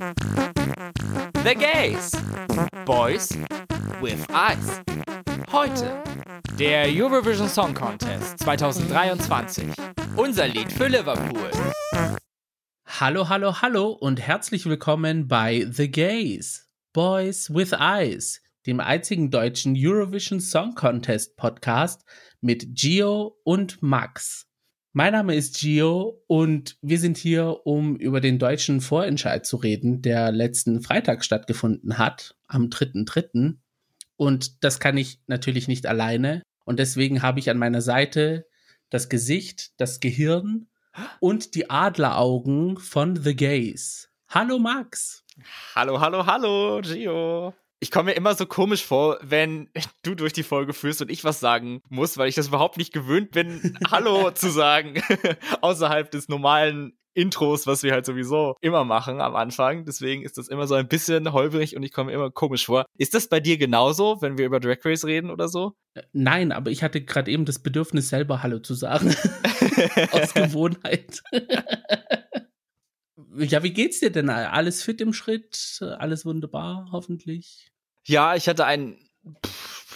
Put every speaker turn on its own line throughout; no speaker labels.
The Gays. Boys with Eyes. Heute der Eurovision Song Contest 2023. Unser Lied für Liverpool.
Hallo, hallo, hallo und herzlich willkommen bei The Gays. Boys with Eyes, dem einzigen deutschen Eurovision Song Contest Podcast mit Gio und Max. Mein Name ist Gio und wir sind hier, um über den deutschen Vorentscheid zu reden, der letzten Freitag stattgefunden hat, am 3.3. Und das kann ich natürlich nicht alleine. Und deswegen habe ich an meiner Seite das Gesicht, das Gehirn und die Adleraugen von The Gays. Hallo Max.
Hallo, hallo, hallo, Gio ich komme mir immer so komisch vor, wenn du durch die Folge führst und ich was sagen muss, weil ich das überhaupt nicht gewöhnt bin, Hallo zu sagen, außerhalb des normalen Intros, was wir halt sowieso immer machen am Anfang. Deswegen ist das immer so ein bisschen holprig und ich komme mir immer komisch vor. Ist das bei dir genauso, wenn wir über Drag Race reden oder so?
Äh, nein, aber ich hatte gerade eben das Bedürfnis, selber Hallo zu sagen. Aus Gewohnheit. ja, wie geht's dir denn? Alles fit im Schritt? Alles wunderbar, hoffentlich?
Ja, ich hatte ein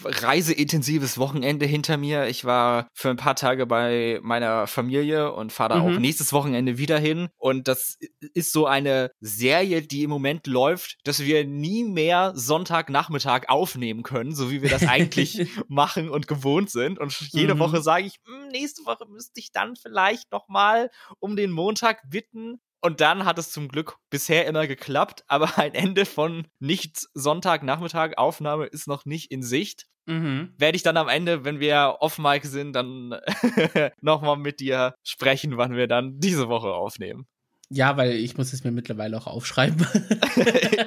reiseintensives Wochenende hinter mir. Ich war für ein paar Tage bei meiner Familie und fahre da mhm. auch nächstes Wochenende wieder hin. Und das ist so eine Serie, die im Moment läuft, dass wir nie mehr Sonntagnachmittag aufnehmen können, so wie wir das eigentlich machen und gewohnt sind. Und jede mhm. Woche sage ich, hm, nächste Woche müsste ich dann vielleicht noch mal um den Montag bitten. Und dann hat es zum Glück bisher immer geklappt, aber ein Ende von nicht Sonntagnachmittag Aufnahme ist noch nicht in Sicht. Mhm. Werde ich dann am Ende, wenn wir off-mic sind, dann nochmal mit dir sprechen, wann wir dann diese Woche aufnehmen.
Ja, weil ich muss es mir mittlerweile auch aufschreiben.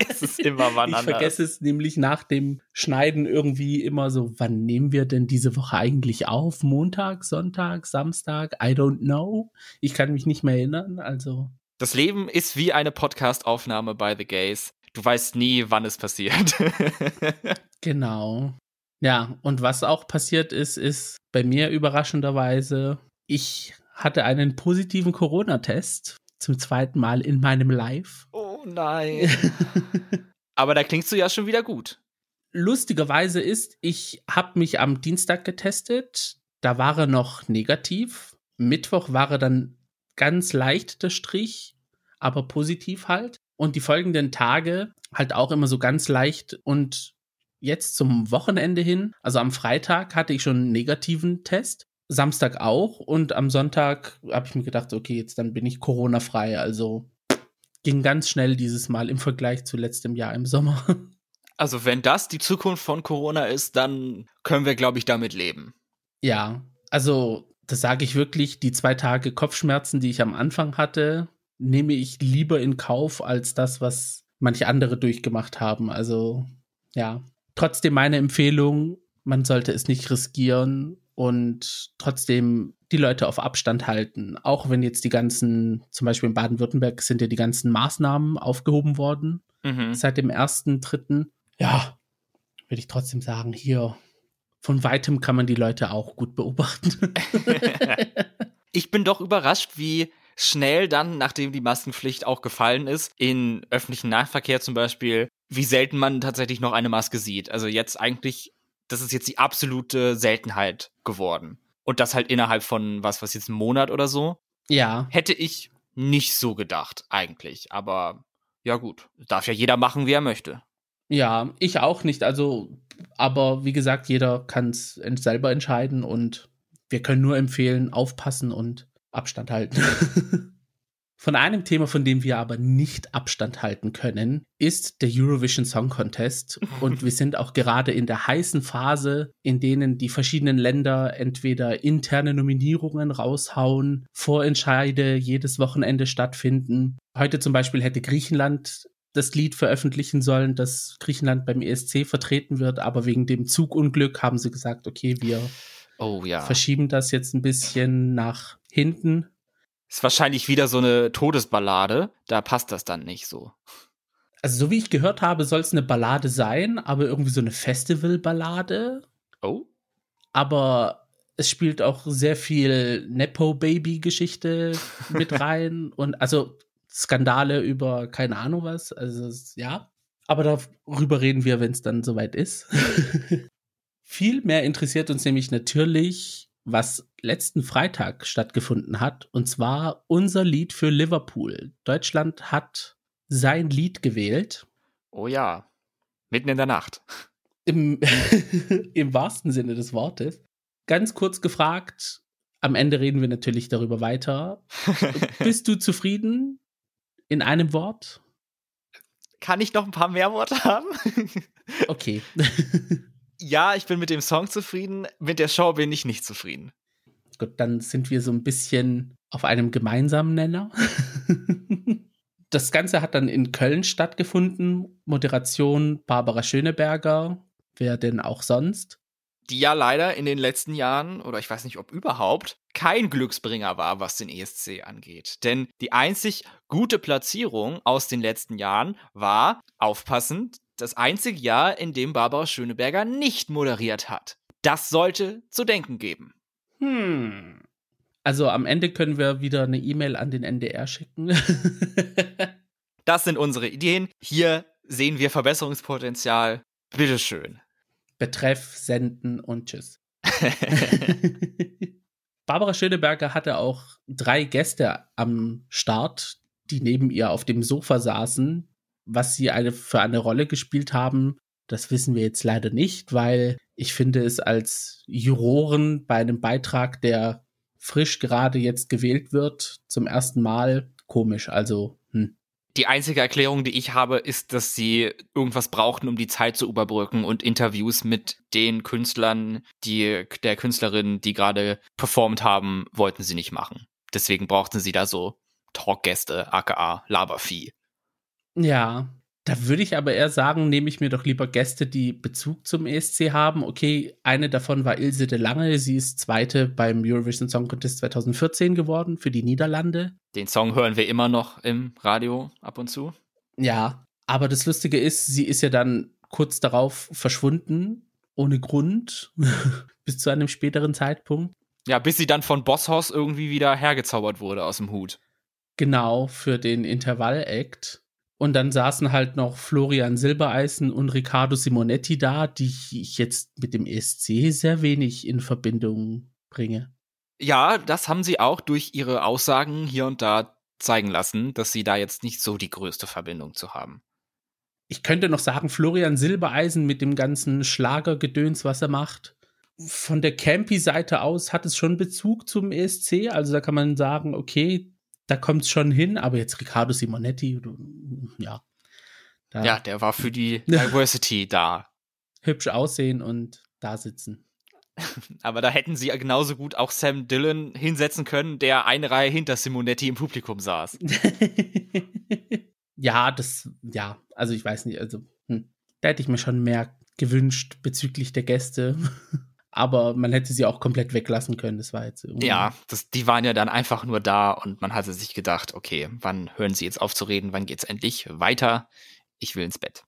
es ist immer wann
Ich vergesse es nämlich nach dem Schneiden irgendwie immer so, wann nehmen wir denn diese Woche eigentlich auf? Montag, Sonntag, Samstag? I don't know. Ich kann mich nicht mehr erinnern, also
das Leben ist wie eine Podcast-Aufnahme bei The Gays. Du weißt nie, wann es passiert.
genau. Ja, und was auch passiert ist, ist bei mir überraschenderweise, ich hatte einen positiven Corona-Test zum zweiten Mal in meinem Live.
Oh nein. Aber da klingst du ja schon wieder gut.
Lustigerweise ist, ich habe mich am Dienstag getestet. Da war er noch negativ. Mittwoch war er dann ganz leicht der Strich, aber positiv halt. Und die folgenden Tage halt auch immer so ganz leicht und jetzt zum Wochenende hin, also am Freitag hatte ich schon einen negativen Test, Samstag auch und am Sonntag habe ich mir gedacht, okay, jetzt dann bin ich Corona frei, also ging ganz schnell dieses Mal im Vergleich zu letztem Jahr im Sommer.
Also wenn das die Zukunft von Corona ist, dann können wir glaube ich damit leben.
Ja, also das sage ich wirklich, die zwei Tage Kopfschmerzen, die ich am Anfang hatte, nehme ich lieber in Kauf als das, was manche andere durchgemacht haben. Also ja, trotzdem meine Empfehlung, man sollte es nicht riskieren und trotzdem die Leute auf Abstand halten. Auch wenn jetzt die ganzen, zum Beispiel in Baden-Württemberg sind ja die ganzen Maßnahmen aufgehoben worden mhm. seit dem ersten, dritten. Ja, würde ich trotzdem sagen, hier von weitem kann man die Leute auch gut beobachten.
ich bin doch überrascht, wie schnell dann, nachdem die Maskenpflicht auch gefallen ist, in öffentlichen Nahverkehr zum Beispiel, wie selten man tatsächlich noch eine Maske sieht. Also jetzt eigentlich, das ist jetzt die absolute Seltenheit geworden. Und das halt innerhalb von, was, was jetzt, einem Monat oder so?
Ja.
Hätte ich nicht so gedacht, eigentlich. Aber ja gut, darf ja jeder machen, wie er möchte.
Ja, ich auch nicht. Also, aber wie gesagt, jeder kann es selber entscheiden und wir können nur empfehlen, aufpassen und Abstand halten. Von einem Thema, von dem wir aber nicht Abstand halten können, ist der Eurovision Song Contest. Und wir sind auch gerade in der heißen Phase, in denen die verschiedenen Länder entweder interne Nominierungen raushauen, Vorentscheide jedes Wochenende stattfinden. Heute zum Beispiel hätte Griechenland das Lied veröffentlichen sollen, dass Griechenland beim ESC vertreten wird, aber wegen dem Zugunglück haben sie gesagt, okay, wir
oh, ja.
verschieben das jetzt ein bisschen nach hinten.
Ist wahrscheinlich wieder so eine Todesballade, da passt das dann nicht so.
Also so wie ich gehört habe, soll es eine Ballade sein, aber irgendwie so eine Festivalballade.
Oh.
Aber es spielt auch sehr viel Nepo-Baby-Geschichte mit rein und also Skandale über keine Ahnung was. Also ja. Aber darüber reden wir, wenn es dann soweit ist. Viel mehr interessiert uns nämlich natürlich, was letzten Freitag stattgefunden hat. Und zwar unser Lied für Liverpool. Deutschland hat sein Lied gewählt.
Oh ja. Mitten in der Nacht.
Im, Im wahrsten Sinne des Wortes. Ganz kurz gefragt, am Ende reden wir natürlich darüber weiter. Bist du zufrieden? In einem Wort?
Kann ich noch ein paar mehr Worte haben?
okay.
ja, ich bin mit dem Song zufrieden. Mit der Show bin ich nicht zufrieden.
Gut, dann sind wir so ein bisschen auf einem gemeinsamen Nenner. das Ganze hat dann in Köln stattgefunden. Moderation Barbara Schöneberger. Wer denn auch sonst?
Die ja leider in den letzten Jahren, oder ich weiß nicht, ob überhaupt, kein Glücksbringer war, was den ESC angeht. Denn die einzig gute Platzierung aus den letzten Jahren war, aufpassend, das einzige Jahr, in dem Barbara Schöneberger nicht moderiert hat. Das sollte zu denken geben.
Hm. Also am Ende können wir wieder eine E-Mail an den NDR schicken.
das sind unsere Ideen. Hier sehen wir Verbesserungspotenzial. Bitteschön.
Betreff, senden und tschüss. Barbara Schöneberger hatte auch drei Gäste am Start, die neben ihr auf dem Sofa saßen. Was sie eine, für eine Rolle gespielt haben, das wissen wir jetzt leider nicht, weil ich finde es als Juroren bei einem Beitrag, der frisch gerade jetzt gewählt wird, zum ersten Mal komisch. Also.
Die einzige Erklärung, die ich habe, ist, dass sie irgendwas brauchten, um die Zeit zu überbrücken und Interviews mit den Künstlern, die der Künstlerin, die gerade performt haben, wollten sie nicht machen. Deswegen brauchten sie da so Talkgäste, aka Labervieh.
Ja, da würde ich aber eher sagen, nehme ich mir doch lieber Gäste, die Bezug zum ESC haben. Okay, eine davon war Ilse de Lange. Sie ist zweite beim Eurovision Song Contest 2014 geworden für die Niederlande.
Den Song hören wir immer noch im Radio ab und zu.
Ja, aber das Lustige ist, sie ist ja dann kurz darauf verschwunden, ohne Grund, bis zu einem späteren Zeitpunkt.
Ja, bis sie dann von Bosshaus irgendwie wieder hergezaubert wurde aus dem Hut.
Genau, für den Intervall-Act. Und dann saßen halt noch Florian Silbereisen und Riccardo Simonetti da, die ich jetzt mit dem ESC sehr wenig in Verbindung bringe.
Ja, das haben sie auch durch ihre Aussagen hier und da zeigen lassen, dass sie da jetzt nicht so die größte Verbindung zu haben.
Ich könnte noch sagen, Florian Silbereisen mit dem ganzen Schlagergedöns, was er macht. Von der Campy-Seite aus hat es schon Bezug zum ESC. Also da kann man sagen, okay, da kommt es schon hin, aber jetzt Riccardo Simonetti, ja.
ja, der war für die Diversity da.
Hübsch aussehen und da sitzen.
Aber da hätten sie genauso gut auch Sam Dillon hinsetzen können, der eine Reihe hinter Simonetti im Publikum saß.
ja, das, ja, also ich weiß nicht, also hm, da hätte ich mir schon mehr gewünscht bezüglich der Gäste aber man hätte sie auch komplett weglassen können. Das war jetzt
irgendwie. Ja, das, die waren ja dann einfach nur da und man hatte sich gedacht, okay, wann hören sie jetzt auf zu reden, wann geht's endlich weiter? Ich will ins Bett.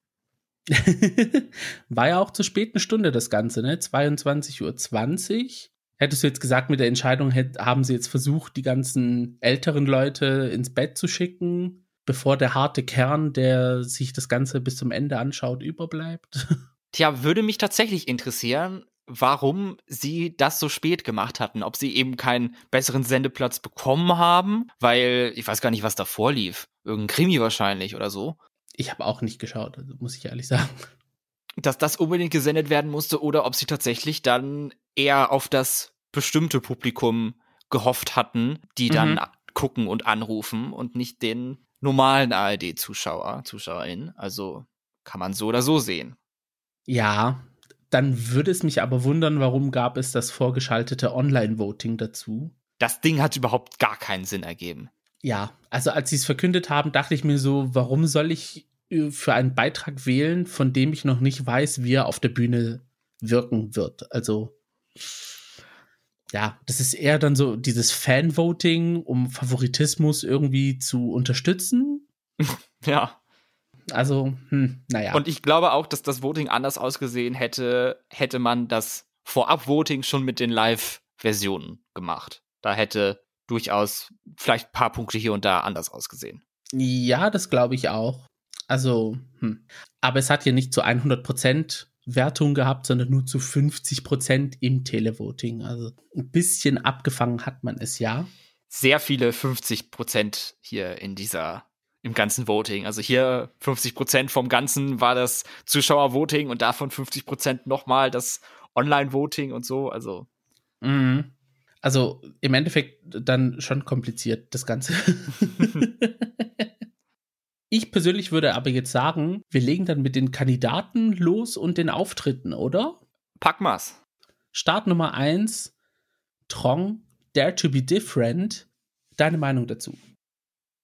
war ja auch zur späten Stunde das Ganze, ne? 22.20 Uhr. Hättest du jetzt gesagt, mit der Entscheidung hätt, haben sie jetzt versucht, die ganzen älteren Leute ins Bett zu schicken, bevor der harte Kern, der sich das Ganze bis zum Ende anschaut, überbleibt?
Tja, würde mich tatsächlich interessieren, warum sie das so spät gemacht hatten. Ob sie eben keinen besseren Sendeplatz bekommen haben, weil ich weiß gar nicht, was davor lief. Irgendein Krimi wahrscheinlich oder so.
Ich habe auch nicht geschaut, also muss ich ehrlich sagen.
Dass das unbedingt gesendet werden musste oder ob sie tatsächlich dann eher auf das bestimmte Publikum gehofft hatten, die dann mhm. gucken und anrufen und nicht den normalen ARD-Zuschauer, ZuschauerInnen. Also kann man so oder so sehen.
Ja, dann würde es mich aber wundern, warum gab es das vorgeschaltete Online-Voting dazu?
Das Ding hat überhaupt gar keinen Sinn ergeben.
Ja, also als sie es verkündet haben, dachte ich mir so, warum soll ich äh, für einen Beitrag wählen, von dem ich noch nicht weiß, wie er auf der Bühne wirken wird? Also ja, das ist eher dann so dieses Fan-Voting, um Favoritismus irgendwie zu unterstützen.
ja.
Also, hm, naja.
Und ich glaube auch, dass das Voting anders ausgesehen hätte, hätte man das Vorab-Voting schon mit den Live-Versionen gemacht. Da hätte durchaus vielleicht ein paar Punkte hier und da anders ausgesehen.
Ja, das glaube ich auch. Also, hm. aber es hat ja nicht zu 100% Wertung gehabt, sondern nur zu 50% im Televoting. Also ein bisschen abgefangen hat man es ja.
Sehr viele 50% hier in dieser im ganzen Voting. Also hier 50 Prozent vom Ganzen war das Zuschauervoting und davon 50 Prozent nochmal das Online-Voting und so. Also.
Mhm. Also im Endeffekt dann schon kompliziert, das Ganze. ich persönlich würde aber jetzt sagen, wir legen dann mit den Kandidaten los und den Auftritten, oder?
Pack mal's.
Start Nummer 1, Trong, Dare to be Different. Deine Meinung dazu?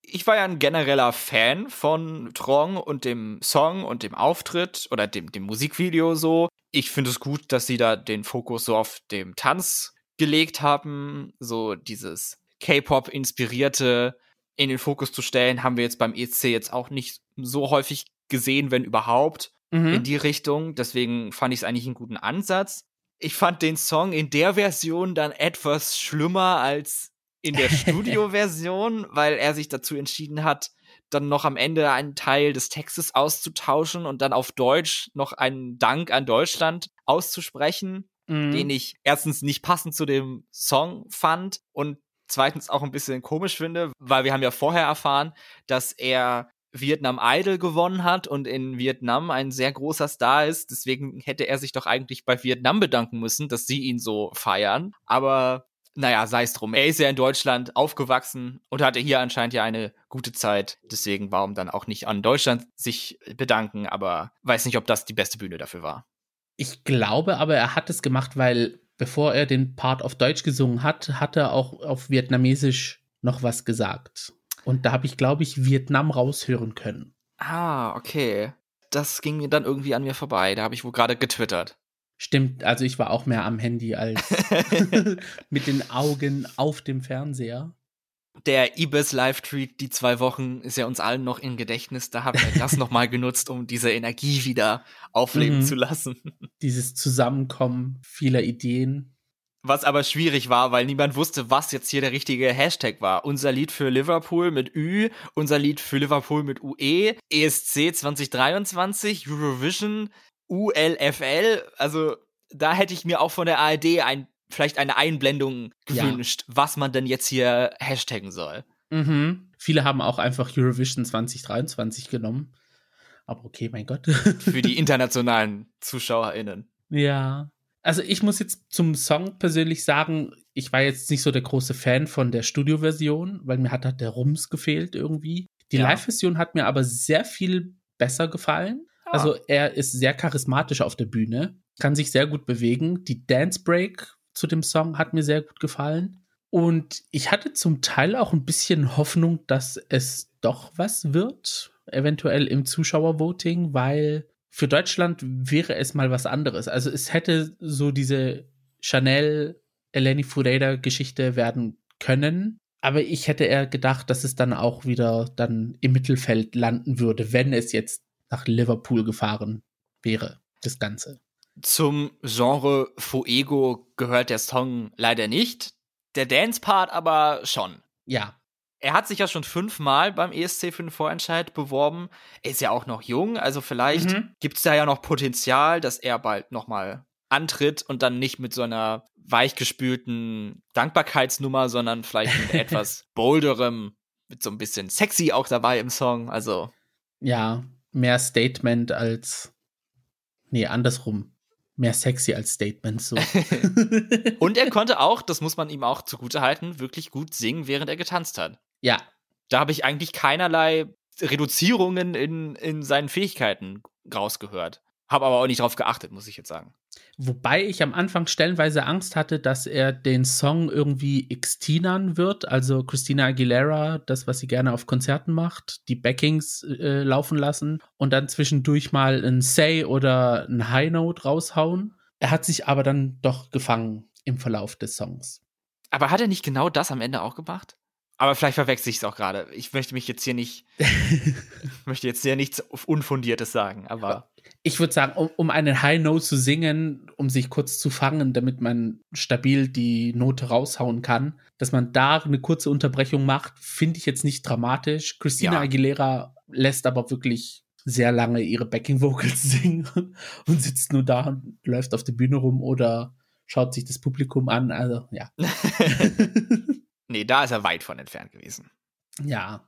Ich war ja ein genereller Fan von Trong und dem Song und dem Auftritt oder dem, dem Musikvideo so. Ich finde es gut, dass sie da den Fokus so auf dem Tanz gelegt haben, so dieses K-Pop inspirierte in den Fokus zu stellen, haben wir jetzt beim EC jetzt auch nicht so häufig gesehen, wenn überhaupt, mhm. in die Richtung. Deswegen fand ich es eigentlich einen guten Ansatz. Ich fand den Song in der Version dann etwas schlimmer als in der Studioversion, weil er sich dazu entschieden hat, dann noch am Ende einen Teil des Textes auszutauschen und dann auf Deutsch noch einen Dank an Deutschland auszusprechen, mhm. den ich erstens nicht passend zu dem Song fand und zweitens auch ein bisschen komisch finde, weil wir haben ja vorher erfahren, dass er Vietnam Idol gewonnen hat und in Vietnam ein sehr großer Star ist. Deswegen hätte er sich doch eigentlich bei Vietnam bedanken müssen, dass sie ihn so feiern. Aber naja, sei es drum. Er ist ja in Deutschland aufgewachsen und hatte hier anscheinend ja eine gute Zeit. Deswegen warum dann auch nicht an Deutschland sich bedanken, aber weiß nicht, ob das die beste Bühne dafür war.
Ich glaube aber, er hat es gemacht, weil bevor er den Part auf Deutsch gesungen hat, hat er auch auf Vietnamesisch noch was gesagt. Und da habe ich, glaube ich, Vietnam raushören können.
Ah, okay. Das ging mir dann irgendwie an mir vorbei. Da habe ich wohl gerade getwittert.
Stimmt, also ich war auch mehr am Handy als mit den Augen auf dem Fernseher.
Der Ibis Live-Tweet, die zwei Wochen, ist ja uns allen noch im Gedächtnis. Da haben wir das nochmal genutzt, um diese Energie wieder aufleben mhm. zu lassen.
Dieses Zusammenkommen vieler Ideen.
Was aber schwierig war, weil niemand wusste, was jetzt hier der richtige Hashtag war. Unser Lied für Liverpool mit Ü, unser Lied für Liverpool mit UE, ESC 2023, Eurovision, ULFL, also da hätte ich mir auch von der ARD ein, vielleicht eine Einblendung gewünscht, ja. was man denn jetzt hier hashtaggen soll.
Mhm. Viele haben auch einfach Eurovision 2023 genommen. Aber okay, mein Gott.
Für die internationalen ZuschauerInnen.
Ja. Also ich muss jetzt zum Song persönlich sagen, ich war jetzt nicht so der große Fan von der Studioversion, weil mir hat halt der Rums gefehlt irgendwie. Die ja. Live-Version hat mir aber sehr viel besser gefallen. Also er ist sehr charismatisch auf der Bühne, kann sich sehr gut bewegen. Die Dance Break zu dem Song hat mir sehr gut gefallen. Und ich hatte zum Teil auch ein bisschen Hoffnung, dass es doch was wird, eventuell im Zuschauervoting, weil für Deutschland wäre es mal was anderes. Also es hätte so diese Chanel, Eleni Fureda Geschichte werden können. Aber ich hätte eher gedacht, dass es dann auch wieder dann im Mittelfeld landen würde, wenn es jetzt nach Liverpool gefahren wäre, das Ganze.
Zum Genre Fuego gehört der Song leider nicht, der Dance-Part aber schon.
Ja.
Er hat sich ja schon fünfmal beim ESC für den Vorentscheid beworben. Er ist ja auch noch jung, also vielleicht mhm. gibt es da ja noch Potenzial, dass er bald nochmal antritt und dann nicht mit so einer weichgespülten Dankbarkeitsnummer, sondern vielleicht mit etwas bolderem, mit so ein bisschen sexy auch dabei im Song. Also.
Ja, mehr Statement als. Nee, andersrum. Mehr sexy als Statement so.
Und er konnte auch, das muss man ihm auch zugute halten, wirklich gut singen, während er getanzt hat.
Ja.
Da habe ich eigentlich keinerlei Reduzierungen in, in seinen Fähigkeiten rausgehört. Habe aber auch nicht drauf geachtet, muss ich jetzt sagen.
Wobei ich am Anfang stellenweise Angst hatte, dass er den Song irgendwie Xtinern wird, also Christina Aguilera, das, was sie gerne auf Konzerten macht, die Backings äh, laufen lassen und dann zwischendurch mal ein Say oder ein High Note raushauen. Er hat sich aber dann doch gefangen im Verlauf des Songs.
Aber hat er nicht genau das am Ende auch gemacht? Aber vielleicht verwechsel ich es auch gerade. Ich möchte mich jetzt hier nicht, möchte jetzt hier nichts Unfundiertes sagen, aber.
Ich würde sagen, um, um einen High Note zu singen, um sich kurz zu fangen, damit man stabil die Note raushauen kann, dass man da eine kurze Unterbrechung macht, finde ich jetzt nicht dramatisch. Christina ja. Aguilera lässt aber wirklich sehr lange ihre Backing Vocals singen und sitzt nur da und läuft auf der Bühne rum oder schaut sich das Publikum an. Also, ja.
nee, da ist er weit von entfernt gewesen.
Ja.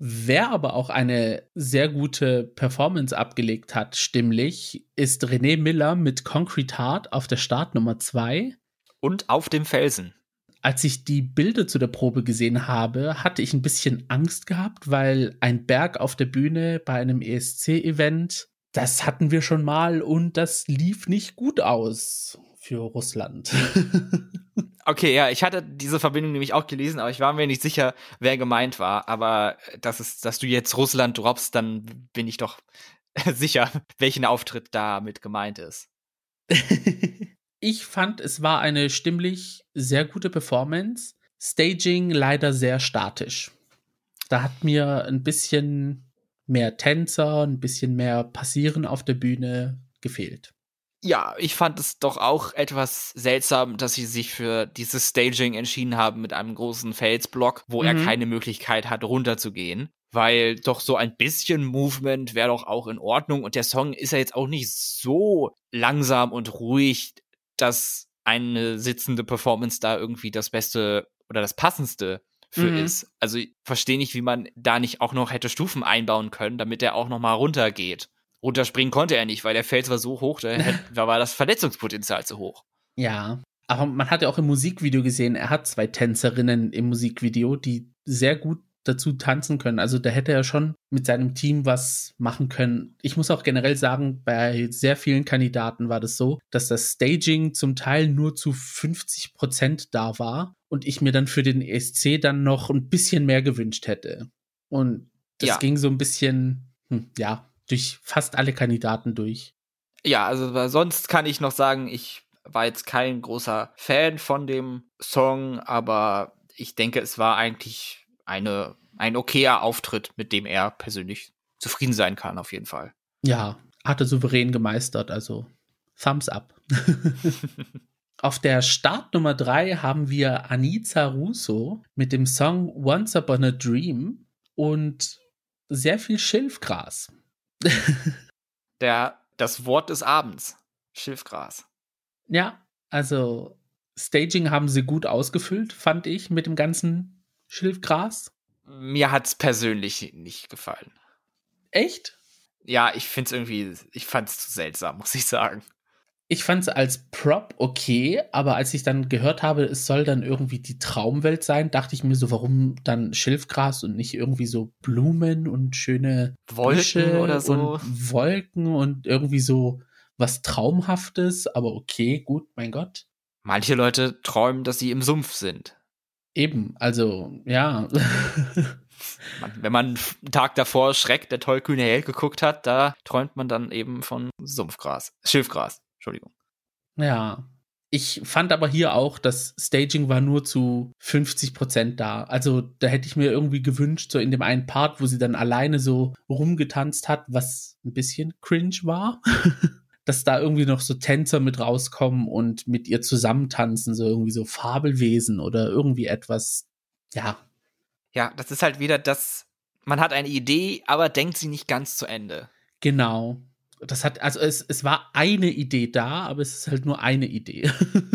Wer aber auch eine sehr gute Performance abgelegt hat, stimmlich, ist René Miller mit Concrete Heart auf der Startnummer 2.
Und auf dem Felsen.
Als ich die Bilder zu der Probe gesehen habe, hatte ich ein bisschen Angst gehabt, weil ein Berg auf der Bühne bei einem ESC-Event, das hatten wir schon mal und das lief nicht gut aus für Russland.
okay, ja, ich hatte diese Verbindung nämlich auch gelesen, aber ich war mir nicht sicher, wer gemeint war. Aber das ist, dass du jetzt Russland droppst, dann bin ich doch sicher, welchen Auftritt damit gemeint ist.
ich fand, es war eine stimmlich sehr gute Performance. Staging leider sehr statisch. Da hat mir ein bisschen mehr Tänzer, ein bisschen mehr Passieren auf der Bühne gefehlt
ja, ich fand es doch auch etwas seltsam, dass sie sich für dieses Staging entschieden haben mit einem großen Felsblock, wo mhm. er keine Möglichkeit hat, runterzugehen. Weil doch so ein bisschen Movement wäre doch auch in Ordnung. Und der Song ist ja jetzt auch nicht so langsam und ruhig, dass eine sitzende Performance da irgendwie das Beste oder das Passendste für mhm. ist. Also ich verstehe nicht, wie man da nicht auch noch hätte Stufen einbauen können, damit er auch noch mal runtergeht runterspringen konnte er nicht, weil der Fels war so hoch, da, da war das Verletzungspotenzial zu hoch.
Ja, aber man hat ja auch im Musikvideo gesehen, er hat zwei Tänzerinnen im Musikvideo, die sehr gut dazu tanzen können. Also da hätte er schon mit seinem Team was machen können. Ich muss auch generell sagen, bei sehr vielen Kandidaten war das so, dass das Staging zum Teil nur zu 50 Prozent da war und ich mir dann für den ESC dann noch ein bisschen mehr gewünscht hätte. Und das ja. ging so ein bisschen, hm, ja, durch fast alle Kandidaten durch.
Ja, also sonst kann ich noch sagen, ich war jetzt kein großer Fan von dem Song, aber ich denke, es war eigentlich eine, ein okayer Auftritt, mit dem er persönlich zufrieden sein kann, auf jeden Fall.
Ja, hatte souverän gemeistert, also Thumbs up. Auf der Startnummer 3 haben wir Anita Russo mit dem Song Once Upon a Dream und sehr viel Schilfgras.
Der, das Wort des Abends. Schilfgras.
Ja, also Staging haben sie gut ausgefüllt, fand ich, mit dem ganzen Schilfgras.
Mir hat es persönlich nicht gefallen.
Echt?
Ja, ich finde es irgendwie, ich fand es zu seltsam, muss ich sagen
ich fand es als Prop okay, aber als ich dann gehört habe, es soll dann irgendwie die Traumwelt sein, dachte ich mir so, warum dann Schilfgras und nicht irgendwie so Blumen und schöne
Wolken oder so
und Wolken und irgendwie so was Traumhaftes, aber okay, gut, mein Gott.
Manche Leute träumen, dass sie im Sumpf sind.
Eben, also ja.
wenn man einen Tag davor Schreck der tollkühne Held geguckt hat, da träumt man dann eben von Sumpfgras, Schilfgras. Entschuldigung.
Ja. Ich fand aber hier auch, das Staging war nur zu 50 Prozent da. Also da hätte ich mir irgendwie gewünscht, so in dem einen Part, wo sie dann alleine so rumgetanzt hat, was ein bisschen cringe war, dass da irgendwie noch so Tänzer mit rauskommen und mit ihr zusammentanzen, so irgendwie so Fabelwesen oder irgendwie etwas, ja.
Ja, das ist halt wieder das, man hat eine Idee, aber denkt sie nicht ganz zu Ende.
Genau das hat, also es, es war eine Idee da, aber es ist halt nur eine Idee.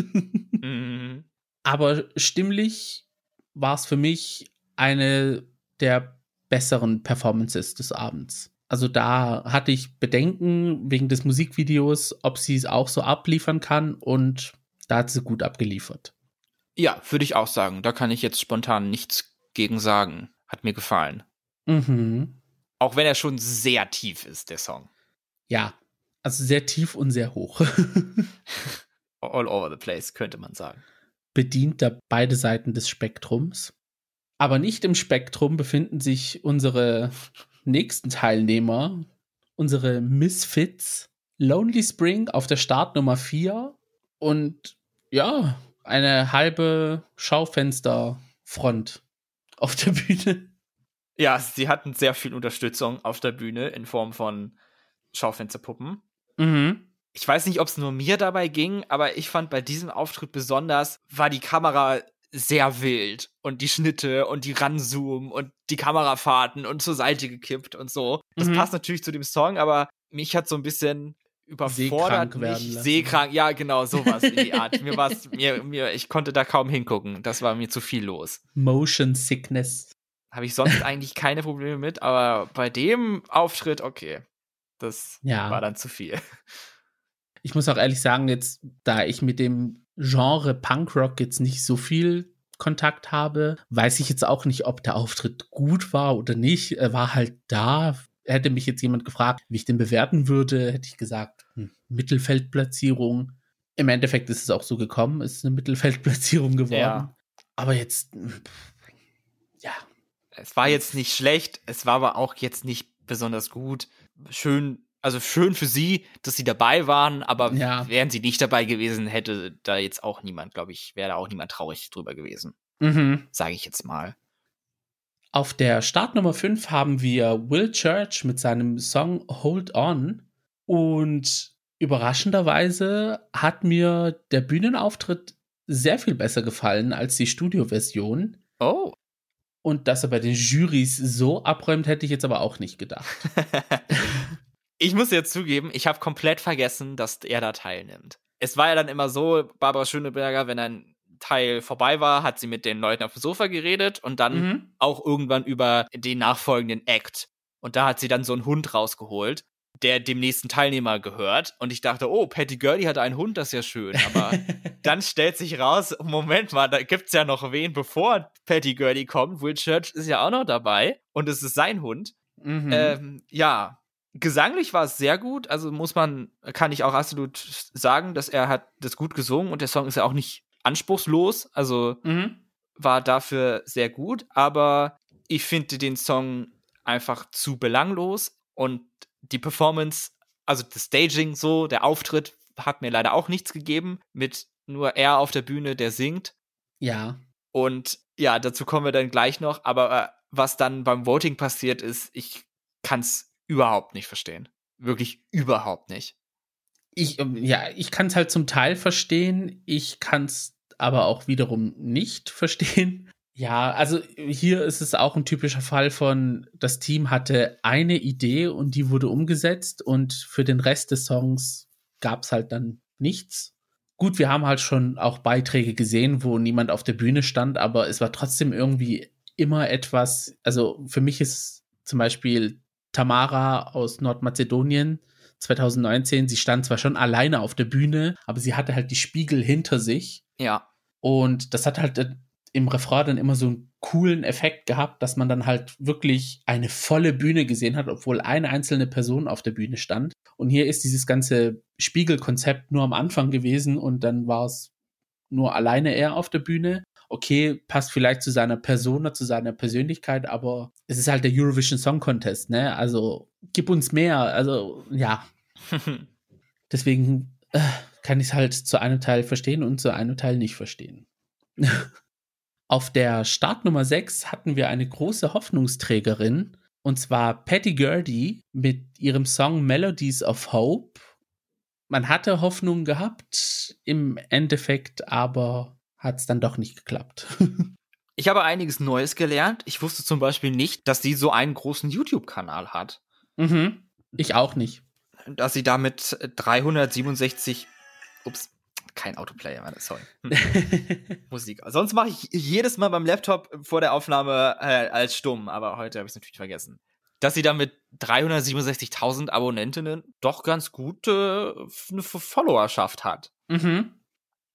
mhm. Aber stimmlich war es für mich eine der besseren Performances des Abends. Also da hatte ich Bedenken wegen des Musikvideos, ob sie es auch so abliefern kann und da hat sie gut abgeliefert.
Ja, würde ich auch sagen. Da kann ich jetzt spontan nichts gegen sagen. Hat mir gefallen.
Mhm.
Auch wenn er schon sehr tief ist, der Song.
Ja, also sehr tief und sehr hoch.
All over the place, könnte man sagen.
Bedient da beide Seiten des Spektrums. Aber nicht im Spektrum befinden sich unsere nächsten Teilnehmer, unsere Misfits. Lonely Spring auf der Startnummer 4 und ja, eine halbe Schaufensterfront auf der Bühne.
Ja, sie hatten sehr viel Unterstützung auf der Bühne in Form von Schaufensterpuppen.
Mhm.
Ich weiß nicht, ob es nur mir dabei ging, aber ich fand bei diesem Auftritt besonders, war die Kamera sehr wild und die Schnitte und die Ranzoom und die Kamerafahrten und zur Seite gekippt und so. Das
Mhm.
passt natürlich zu dem Song, aber mich hat so ein bisschen überfordert
Seekrank
mich. Seekrank, ja, genau, sowas in die Art. mir war's, mir, mir, ich konnte da kaum hingucken. Das war mir zu viel los.
Motion Sickness.
Habe ich sonst eigentlich keine Probleme mit, aber bei dem Auftritt, okay. Das
Ja.
war dann zu viel.
Ich muss auch ehrlich sagen, jetzt, da ich mit dem Genre Punkrock jetzt nicht so viel Kontakt habe, weiß ich jetzt auch nicht, ob der Auftritt gut war oder nicht. Er war halt da. Hätte mich jetzt jemand gefragt, wie ich den bewerten würde, hätte ich gesagt, hm, Mittelfeldplatzierung. Im Endeffekt ist es auch so gekommen, es ist eine Mittelfeldplatzierung geworden.
Ja.
Aber jetzt, hm, ja,
Es war jetzt nicht schlecht, es war aber auch jetzt nicht besonders gut. Schön, also schön für sie, dass sie dabei waren, aber
Ja.
wären sie nicht dabei gewesen, hätte da jetzt auch niemand, glaube ich, wäre da auch niemand traurig drüber gewesen,
mhm.
sage ich jetzt mal.
Auf der Startnummer 5 haben wir Will Church mit seinem Song Hold On. Und überraschenderweise hat mir der Bühnenauftritt sehr viel besser gefallen als die Studioversion.
Oh.
Und dass er bei den Jurys so abräumt, hätte ich jetzt aber auch nicht gedacht.
ich muss jetzt zugeben, ich habe komplett vergessen, dass er da teilnimmt. Es war ja dann immer so, Barbara Schöneberger, wenn ein Teil vorbei war, hat sie mit den Leuten auf dem Sofa geredet und dann
Mhm.
auch irgendwann über den nachfolgenden Act. Und da hat sie dann so einen Hund rausgeholt, der dem nächsten Teilnehmer gehört. Und ich dachte, oh, Patty Gurley hat einen Hund, das ist ja schön. Aber dann stellt sich raus, Moment mal, da gibt's ja noch wen, bevor Patty Gurley kommt. Will Church ist ja auch noch dabei und es ist sein Hund.
Mhm.
Ähm, ja, gesanglich war es sehr gut. Also muss man, kann ich auch absolut sagen, dass er hat das gut gesungen und der Song ist ja auch nicht anspruchslos. Also
mhm.
war dafür sehr gut, aber ich finde den Song einfach zu belanglos und die Performance, also das Staging so, der Auftritt hat mir leider auch nichts gegeben mit nur er auf der Bühne, der singt
Ja.
und ja, dazu kommen wir dann gleich noch, aber äh, was dann beim Voting passiert ist, ich kann es überhaupt nicht verstehen. Wirklich überhaupt nicht.
Ich, ähm, ja, ich kann es halt zum Teil verstehen. Ich kann es aber auch wiederum nicht verstehen. Ja, also hier ist es auch ein typischer Fall von, das Team hatte eine Idee und die wurde umgesetzt und für den Rest des Songs gab es halt dann nichts. Gut, wir haben halt schon auch Beiträge gesehen, wo niemand auf der Bühne stand, aber es war trotzdem irgendwie immer etwas, also für mich ist zum Beispiel Tamara aus Nordmazedonien 2019, sie stand zwar schon alleine auf der Bühne, aber sie hatte halt die Spiegel hinter sich
Ja.
und das hat halt im Refrain dann immer so einen coolen Effekt gehabt, dass man dann halt wirklich eine volle Bühne gesehen hat, obwohl eine einzelne Person auf der Bühne stand. Und hier ist dieses ganze Spiegelkonzept nur am Anfang gewesen und dann war es nur alleine er auf der Bühne. Okay, passt vielleicht zu seiner Persona, zu seiner Persönlichkeit, aber es ist halt der Eurovision Song Contest, ne? Also gib uns mehr. Also ja, deswegen äh, kann ich es halt zu einem Teil verstehen und zu einem Teil nicht verstehen. Auf der Startnummer 6 hatten wir eine große Hoffnungsträgerin, und zwar Patty Gurdy mit ihrem Song Melodies of Hope. Man hatte Hoffnung gehabt, im Endeffekt aber hat es dann doch nicht geklappt.
Ich habe einiges Neues gelernt. Ich wusste zum Beispiel nicht, dass sie so einen großen YouTube-Kanal hat.
mhm. Ich auch nicht.
Dass sie damit 367. Ups, kein Autoplayer, Mann, sorry. Musik. Sonst mache ich jedes Mal beim Laptop vor der Aufnahme äh, als stumm, aber heute habe ich es natürlich vergessen. Dass sie damit 367.000 Abonnentinnen doch ganz gute äh, eine Followerschaft hat.
mhm.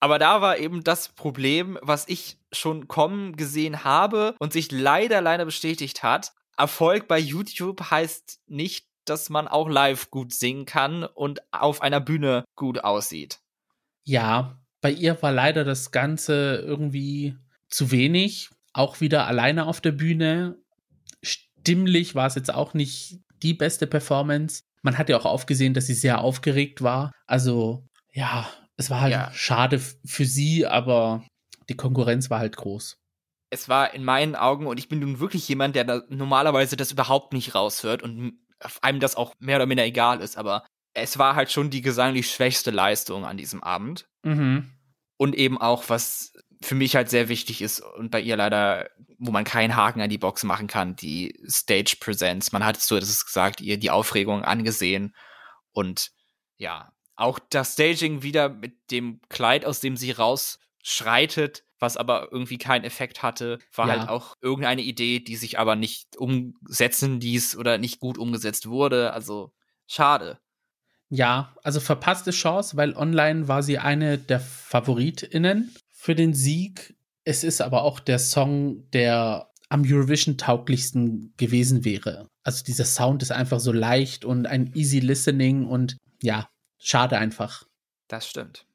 Aber da war eben das Problem, was ich schon kommen gesehen habe und sich leider, leider bestätigt hat. Erfolg bei YouTube heißt nicht, dass man auch live gut singen kann und auf einer Bühne gut aussieht.
Ja, bei ihr war leider das Ganze irgendwie zu wenig. Auch wieder alleine auf der Bühne. Stimmlich war es jetzt auch nicht die beste Performance. Man hat ja auch aufgesehen, dass sie sehr aufgeregt war. Also, ja, es war halt
Ja.
schade für sie, aber die Konkurrenz war halt groß.
Es war in meinen Augen, und ich bin nun wirklich jemand, der da normalerweise das überhaupt nicht raushört und einem das auch mehr oder minder egal ist, aber es war halt schon die gesanglich schwächste Leistung an diesem Abend.
Mhm.
Und eben auch, was für mich halt sehr wichtig ist und bei ihr leider, wo man keinen Haken an die Box machen kann, die Stage Presence. Man hat so, das ist gesagt, ihr die Aufregung angesehen und ja, auch das Staging wieder mit dem Kleid, aus dem sie rausschreitet, was aber irgendwie keinen Effekt hatte, war ja. halt auch irgendeine Idee, die sich aber nicht umsetzen ließ oder nicht gut umgesetzt wurde. Also schade.
Ja, also verpasste Chance, weil online war sie eine der FavoritInnen für den Sieg. Es ist aber auch der Song, der am Eurovision tauglichsten gewesen wäre. Also dieser Sound ist einfach so leicht und ein easy listening und ja, schade einfach.
Das stimmt.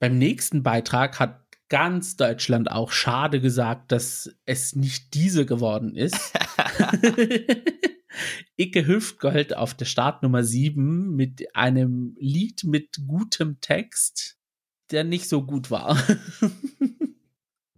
Beim nächsten Beitrag hat ganz Deutschland auch schade gesagt, dass es nicht diese geworden ist. Icke Hüftgold auf der Startnummer 7 mit einem Lied mit gutem Text, der nicht so gut war.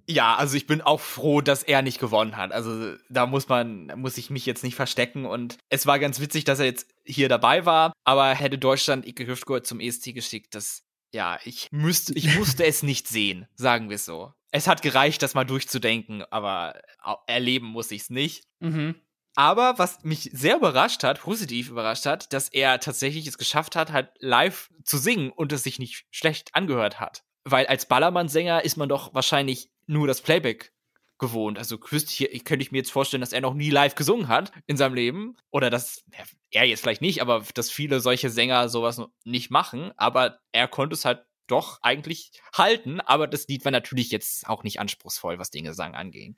Ja, also ich bin auch froh, dass er nicht gewonnen hat. Also da muss man, muss ich mich jetzt nicht verstecken. Und es war ganz witzig, dass er jetzt hier dabei war. Aber hätte Deutschland Icke Hüftgold zum ESC geschickt, das, ja, ich müsste, ich musste es nicht sehen, sagen wir es so. Es hat gereicht, das mal durchzudenken, aber erleben muss ich es nicht.
Mhm.
Aber was mich sehr überrascht hat, positiv überrascht hat, dass er tatsächlich es geschafft hat, halt live zu singen und es sich nicht schlecht angehört hat. Weil als Ballermann-Sänger ist man doch wahrscheinlich nur das Playback gewohnt. Also könnte ich mir jetzt vorstellen, dass er noch nie live gesungen hat in seinem Leben. Oder dass er jetzt vielleicht nicht, aber dass viele solche Sänger sowas nicht machen. Aber er konnte es halt doch eigentlich halten. Aber das Lied war natürlich jetzt auch nicht anspruchsvoll, was den Gesang anging.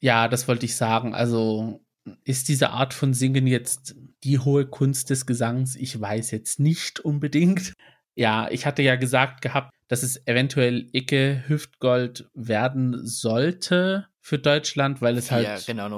Ja, das wollte ich sagen. Also ist diese Art von Singen jetzt die hohe Kunst des Gesangs? Ich weiß jetzt nicht unbedingt. Ja, ich hatte ja gesagt gehabt, dass es eventuell Icke Hüftgold werden sollte für Deutschland, weil es halt
genau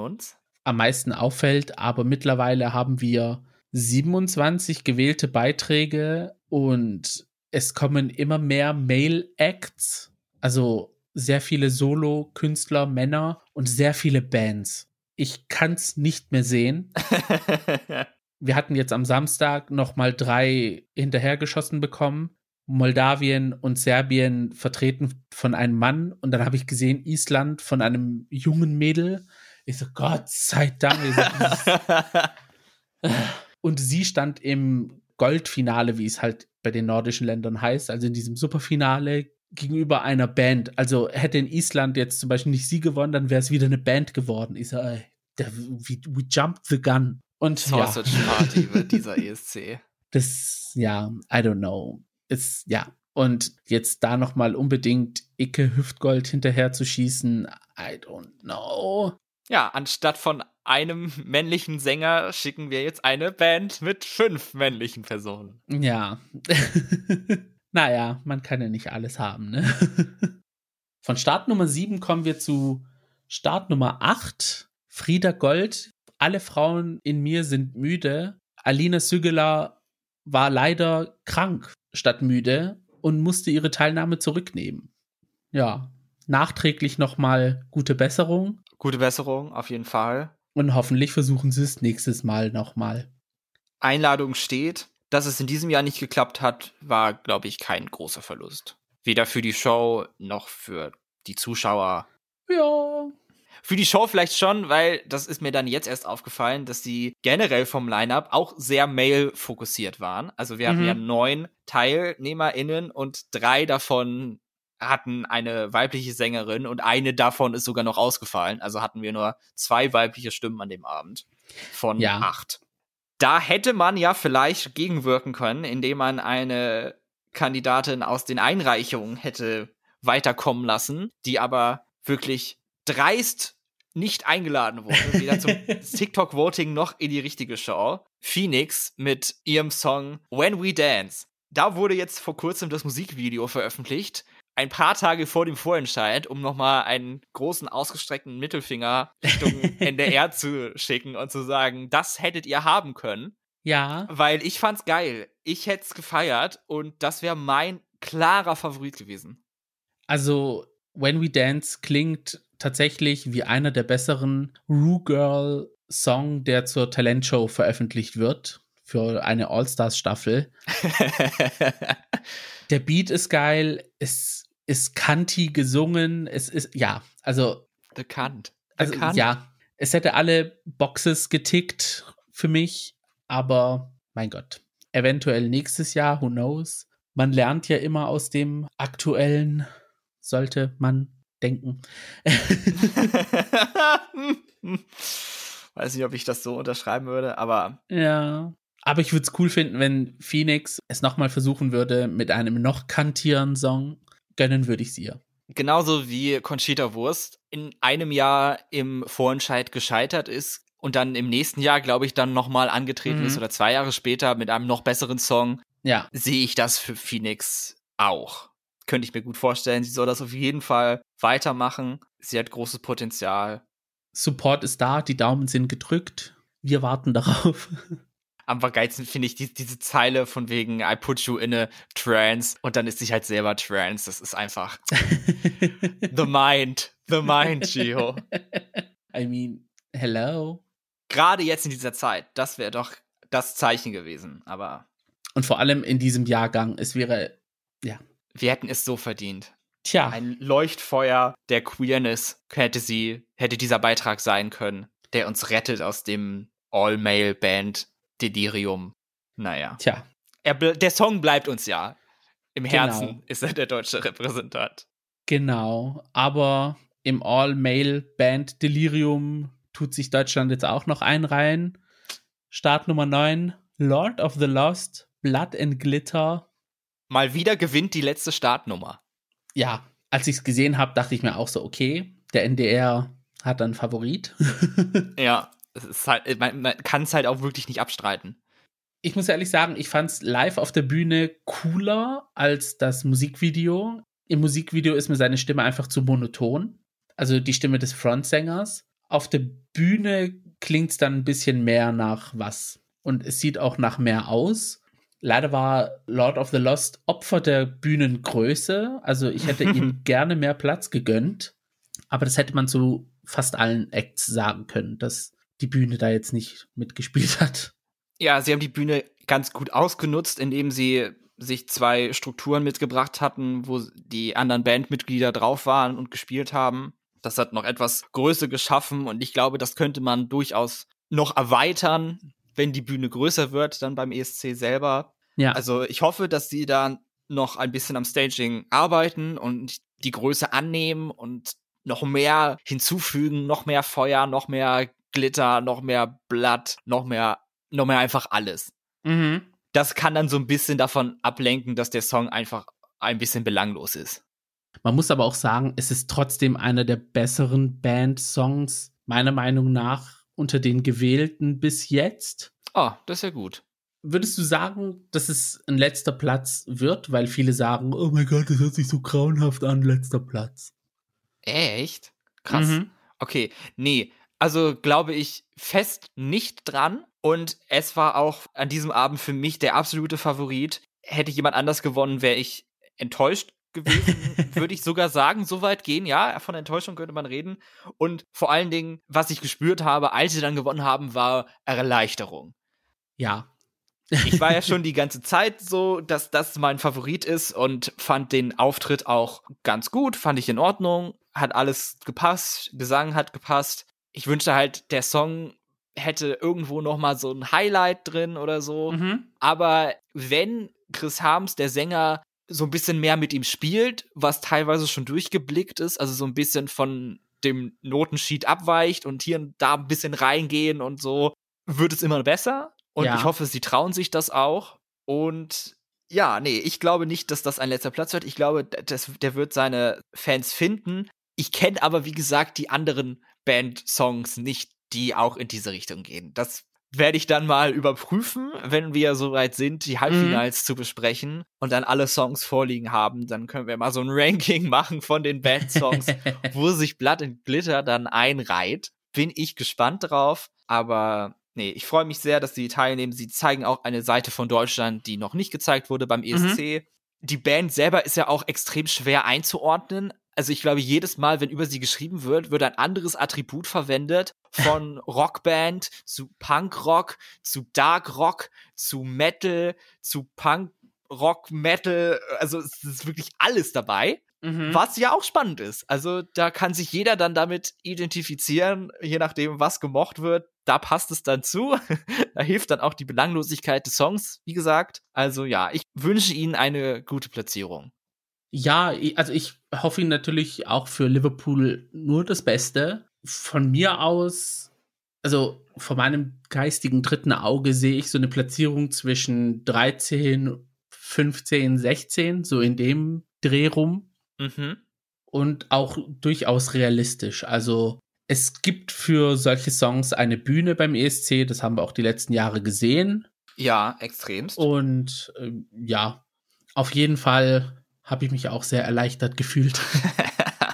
am meisten auffällt. Aber mittlerweile haben wir 27 gewählte Beiträge und es kommen immer mehr Male Acts, also sehr viele Solo-Künstler, Männer und sehr viele Bands ich kann es nicht mehr sehen. Wir hatten jetzt am Samstag noch mal drei hinterhergeschossen bekommen. Moldawien und Serbien vertreten von einem Mann und dann habe ich gesehen Island von einem jungen Mädel. Ich so Gott sei Dank. und sie stand im Goldfinale, wie es halt bei den nordischen Ländern heißt, also in diesem Superfinale gegenüber einer Band. Also hätte in Island jetzt zum Beispiel nicht sie gewonnen, dann wäre es wieder eine Band geworden. Ich so, ey, der, we, we jumped the gun. Und
Sausage ja. Party wird dieser ESC.
Das, ja, I don't know. Ist, ja. Und jetzt da nochmal unbedingt Icke Hüftgold hinterher zu schießen, I don't know.
Ja, anstatt von einem männlichen Sänger schicken wir jetzt eine Band mit fünf männlichen Personen.
Ja. naja, man kann ja nicht alles haben, ne? Von Start Nummer 7 kommen wir zu Start Nummer 8. Frieda Gold, alle Frauen in mir sind müde. Alina Sügeler war leider krank statt müde und musste ihre Teilnahme zurücknehmen. Ja, nachträglich nochmal gute Besserung.
Gute Besserung, auf jeden Fall.
Und hoffentlich versuchen sie es nächstes Mal nochmal.
Einladung steht. Dass es in diesem Jahr nicht geklappt hat, war, glaube ich, kein großer Verlust. Weder für die Show noch für die Zuschauer.
Ja.
Für die Show vielleicht schon, weil das ist mir dann jetzt erst aufgefallen, dass die generell vom Line-Up auch sehr male-fokussiert waren. Also wir mhm. hatten ja neun TeilnehmerInnen und drei davon hatten eine weibliche Sängerin und eine davon ist sogar noch ausgefallen. Also hatten wir nur zwei weibliche Stimmen an dem Abend von ja. acht da hätte man ja vielleicht gegenwirken können, indem man eine Kandidatin aus den Einreichungen hätte weiterkommen lassen, die aber wirklich dreist nicht eingeladen wurde, weder zum TikTok-Voting noch in die richtige Show. Phoenix mit ihrem Song When We Dance. Da wurde jetzt vor kurzem das Musikvideo veröffentlicht ein paar Tage vor dem Vorentscheid, um nochmal einen großen ausgestreckten Mittelfinger Richtung NDR zu schicken und zu sagen, das hättet ihr haben können.
Ja.
Weil ich fand's geil. Ich hätte es gefeiert und das wäre mein klarer Favorit gewesen.
Also, When We Dance klingt tatsächlich wie einer der besseren Rue Girl Song, der zur Talentshow veröffentlicht wird, für eine All-Stars-Staffel. der Beat ist geil, es ist kanti gesungen, es ist, ja, also.
Bekannt.
Also, ja, es hätte alle Boxes getickt für mich, aber mein Gott. Eventuell nächstes Jahr, who knows? Man lernt ja immer aus dem aktuellen, sollte man denken.
Weiß nicht, ob ich das so unterschreiben würde, aber.
Ja. Aber ich würde es cool finden, wenn Phoenix es nochmal versuchen würde mit einem noch kantieren Song. Gönnen würde ich sie ihr.
Genauso wie Conchita Wurst in einem Jahr im Vorentscheid gescheitert ist und dann im nächsten Jahr, glaube ich, dann nochmal angetreten mhm. ist oder zwei Jahre später mit einem noch besseren Song.
Ja.
Sehe ich das für Phoenix auch. Könnte ich mir gut vorstellen. Sie soll das auf jeden Fall weitermachen. Sie hat großes Potenzial.
Support ist da, die Daumen sind gedrückt. Wir warten darauf.
Am geilsten finde ich die, diese Zeile von wegen I put you in a trance und dann ist sich halt selber trance. Das ist einfach the mind, the mind, Gio.
I mean, hello.
Gerade jetzt in dieser Zeit, das wäre doch das Zeichen gewesen, aber.
Und vor allem in diesem Jahrgang, es wäre, ja.
Wir hätten es so verdient.
Tja.
Ein Leuchtfeuer der Queerness hätte sie, hätte dieser Beitrag sein können, der uns rettet aus dem All-Male-Band Delirium. Naja.
Tja.
Er, der Song bleibt uns ja. Im genau. Herzen genau. ist er der deutsche Repräsentant.
Genau. Aber im All-Male-Band Delirium tut sich Deutschland jetzt auch noch einreihen. Start Nummer 9, Lord of the Lost, Blood and Glitter.
Mal wieder gewinnt die letzte Startnummer.
Ja, als ich es gesehen habe, dachte ich mir auch so, okay, der NDR hat einen Favorit.
ja, halt, man, man kann es halt auch wirklich nicht abstreiten.
Ich muss ehrlich sagen, ich fand es live auf der Bühne cooler als das Musikvideo. Im Musikvideo ist mir seine Stimme einfach zu monoton. Also die Stimme des Frontsängers. Auf der Bühne klingt es dann ein bisschen mehr nach was. Und es sieht auch nach mehr aus. Leider war Lord of the Lost Opfer der Bühnengröße. Also ich hätte ihm gerne mehr Platz gegönnt. Aber das hätte man zu fast allen Acts sagen können, dass die Bühne da jetzt nicht mitgespielt hat.
Ja, sie haben die Bühne ganz gut ausgenutzt, indem sie sich zwei Strukturen mitgebracht hatten, wo die anderen Bandmitglieder drauf waren und gespielt haben. Das hat noch etwas Größe geschaffen und ich glaube, das könnte man durchaus noch erweitern, wenn die Bühne größer wird, dann beim ESC selber.
Ja.
Also ich hoffe, dass sie da noch ein bisschen am Staging arbeiten und die Größe annehmen und noch mehr hinzufügen, noch mehr Feuer, noch mehr Glitter, noch mehr Blatt, noch mehr, noch mehr einfach alles.
Mhm.
Das kann dann so ein bisschen davon ablenken, dass der Song einfach ein bisschen belanglos ist.
Man muss aber auch sagen, es ist trotzdem einer der besseren Band-Songs, meiner Meinung nach, unter den gewählten bis jetzt.
Oh, das ist ja gut.
Würdest du sagen, dass es ein letzter Platz wird, weil viele sagen, oh mein Gott, das hört sich so grauenhaft an, letzter Platz.
Echt? Krass. Mhm. Okay, nee, also glaube ich fest nicht dran. Und es war auch an diesem Abend für mich der absolute Favorit. Hätte jemand anders gewonnen, wäre ich enttäuscht gewesen, würde ich sogar sagen, so weit gehen. Ja, von Enttäuschung könnte man reden. Und vor allen Dingen, was ich gespürt habe, als sie dann gewonnen haben, war Erleichterung.
Ja.
ich war ja schon die ganze Zeit so, dass das mein Favorit ist und fand den Auftritt auch ganz gut, fand ich in Ordnung, hat alles gepasst, Gesang hat gepasst ich wünschte halt, der Song hätte irgendwo noch mal so ein Highlight drin oder so.
Mhm.
Aber wenn Chris Harms, der Sänger, so ein bisschen mehr mit ihm spielt, was teilweise schon durchgeblickt ist, also so ein bisschen von dem Notensheet abweicht und hier und da ein bisschen reingehen und so, wird es immer besser. Und ja. ich hoffe, sie trauen sich das auch. Und ja, nee, ich glaube nicht, dass das ein letzter Platz wird. Ich glaube, das, der wird seine Fans finden. Ich kenne aber, wie gesagt, die anderen Band-Songs nicht, die auch in diese Richtung gehen. Das werde ich dann mal überprüfen, wenn wir soweit sind, die Halbfinals mhm. zu besprechen und dann alle Songs vorliegen haben. Dann können wir mal so ein Ranking machen von den Band-Songs, wo sich Blood and Glitter dann einreiht. Bin ich gespannt drauf, aber nee, ich freue mich sehr, dass sie teilnehmen. Sie zeigen auch eine Seite von Deutschland, die noch nicht gezeigt wurde beim ESC. Mhm. Die Band selber ist ja auch extrem schwer einzuordnen also ich glaube, jedes Mal, wenn über sie geschrieben wird, wird ein anderes Attribut verwendet. Von Rockband zu Punkrock, zu Darkrock, zu Metal, zu Punk, Rock, Metal. Also es ist wirklich alles dabei. Mhm. Was ja auch spannend ist. Also da kann sich jeder dann damit identifizieren, je nachdem, was gemocht wird. Da passt es dann zu. da hilft dann auch die Belanglosigkeit des Songs, wie gesagt. Also ja, ich wünsche Ihnen eine gute Platzierung.
Ja, also ich hoffe natürlich auch für Liverpool nur das Beste. Von mir aus, also von meinem geistigen dritten Auge sehe ich so eine Platzierung zwischen 13, 15, 16, so in dem Dreh rum. Mhm. Und auch durchaus realistisch. Also es gibt für solche Songs eine Bühne beim ESC, das haben wir auch die letzten Jahre gesehen.
Ja, extremst.
Und äh, ja, auf jeden Fall habe ich mich auch sehr erleichtert gefühlt.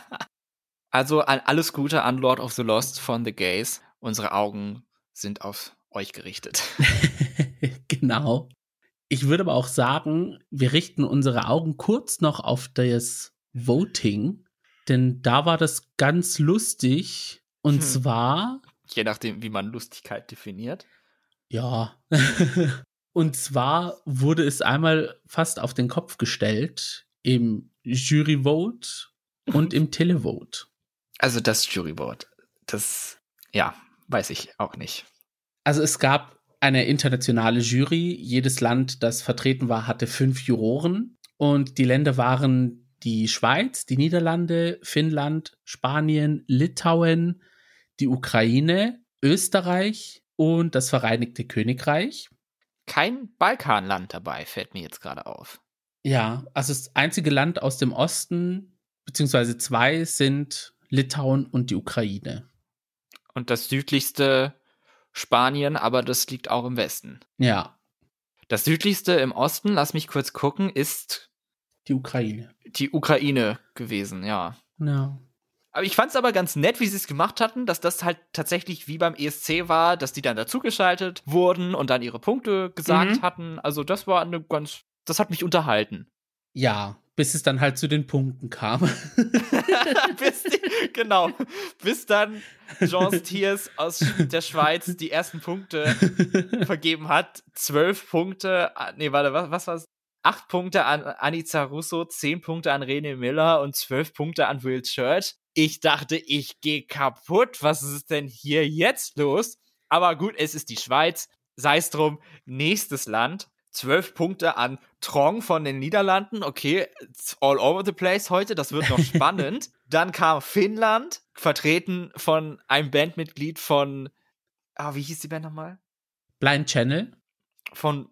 also alles Gute an Lord of the Lost von The Gays. Unsere Augen sind auf euch gerichtet.
genau. Ich würde aber auch sagen, wir richten unsere Augen kurz noch auf das Voting, denn da war das ganz lustig. Und hm. zwar.
Je nachdem, wie man Lustigkeit definiert.
Ja. und zwar wurde es einmal fast auf den Kopf gestellt im Juryvote und im Televote.
Also das Juryvote, das, ja, weiß ich auch nicht.
Also es gab eine internationale Jury. Jedes Land, das vertreten war, hatte fünf Juroren. Und die Länder waren die Schweiz, die Niederlande, Finnland, Spanien, Litauen, die Ukraine, Österreich und das Vereinigte Königreich.
Kein Balkanland dabei, fällt mir jetzt gerade auf.
Ja, also das einzige Land aus dem Osten, beziehungsweise zwei, sind Litauen und die Ukraine.
Und das südlichste Spanien, aber das liegt auch im Westen.
Ja.
Das südlichste im Osten, lass mich kurz gucken, ist
die Ukraine.
Die Ukraine gewesen, ja.
Ja.
Aber ich fand es aber ganz nett, wie sie es gemacht hatten, dass das halt tatsächlich wie beim ESC war, dass die dann dazugeschaltet wurden und dann ihre Punkte gesagt mhm. hatten. Also das war eine ganz das hat mich unterhalten.
Ja, bis es dann halt zu den Punkten kam.
bis die, genau, bis dann Jean Stiers aus der Schweiz die ersten Punkte vergeben hat. Zwölf Punkte, nee, warte, was, was war's? Acht Punkte an Anica Russo, zehn Punkte an René Miller und zwölf Punkte an Will Church. Ich dachte, ich gehe kaputt. Was ist denn hier jetzt los? Aber gut, es ist die Schweiz. Sei es drum, nächstes Land zwölf Punkte an Trong von den Niederlanden. Okay, it's all over the place heute. Das wird noch spannend. Dann kam Finnland, vertreten von einem Bandmitglied von, ah, wie hieß die Band nochmal?
Blind Channel.
Von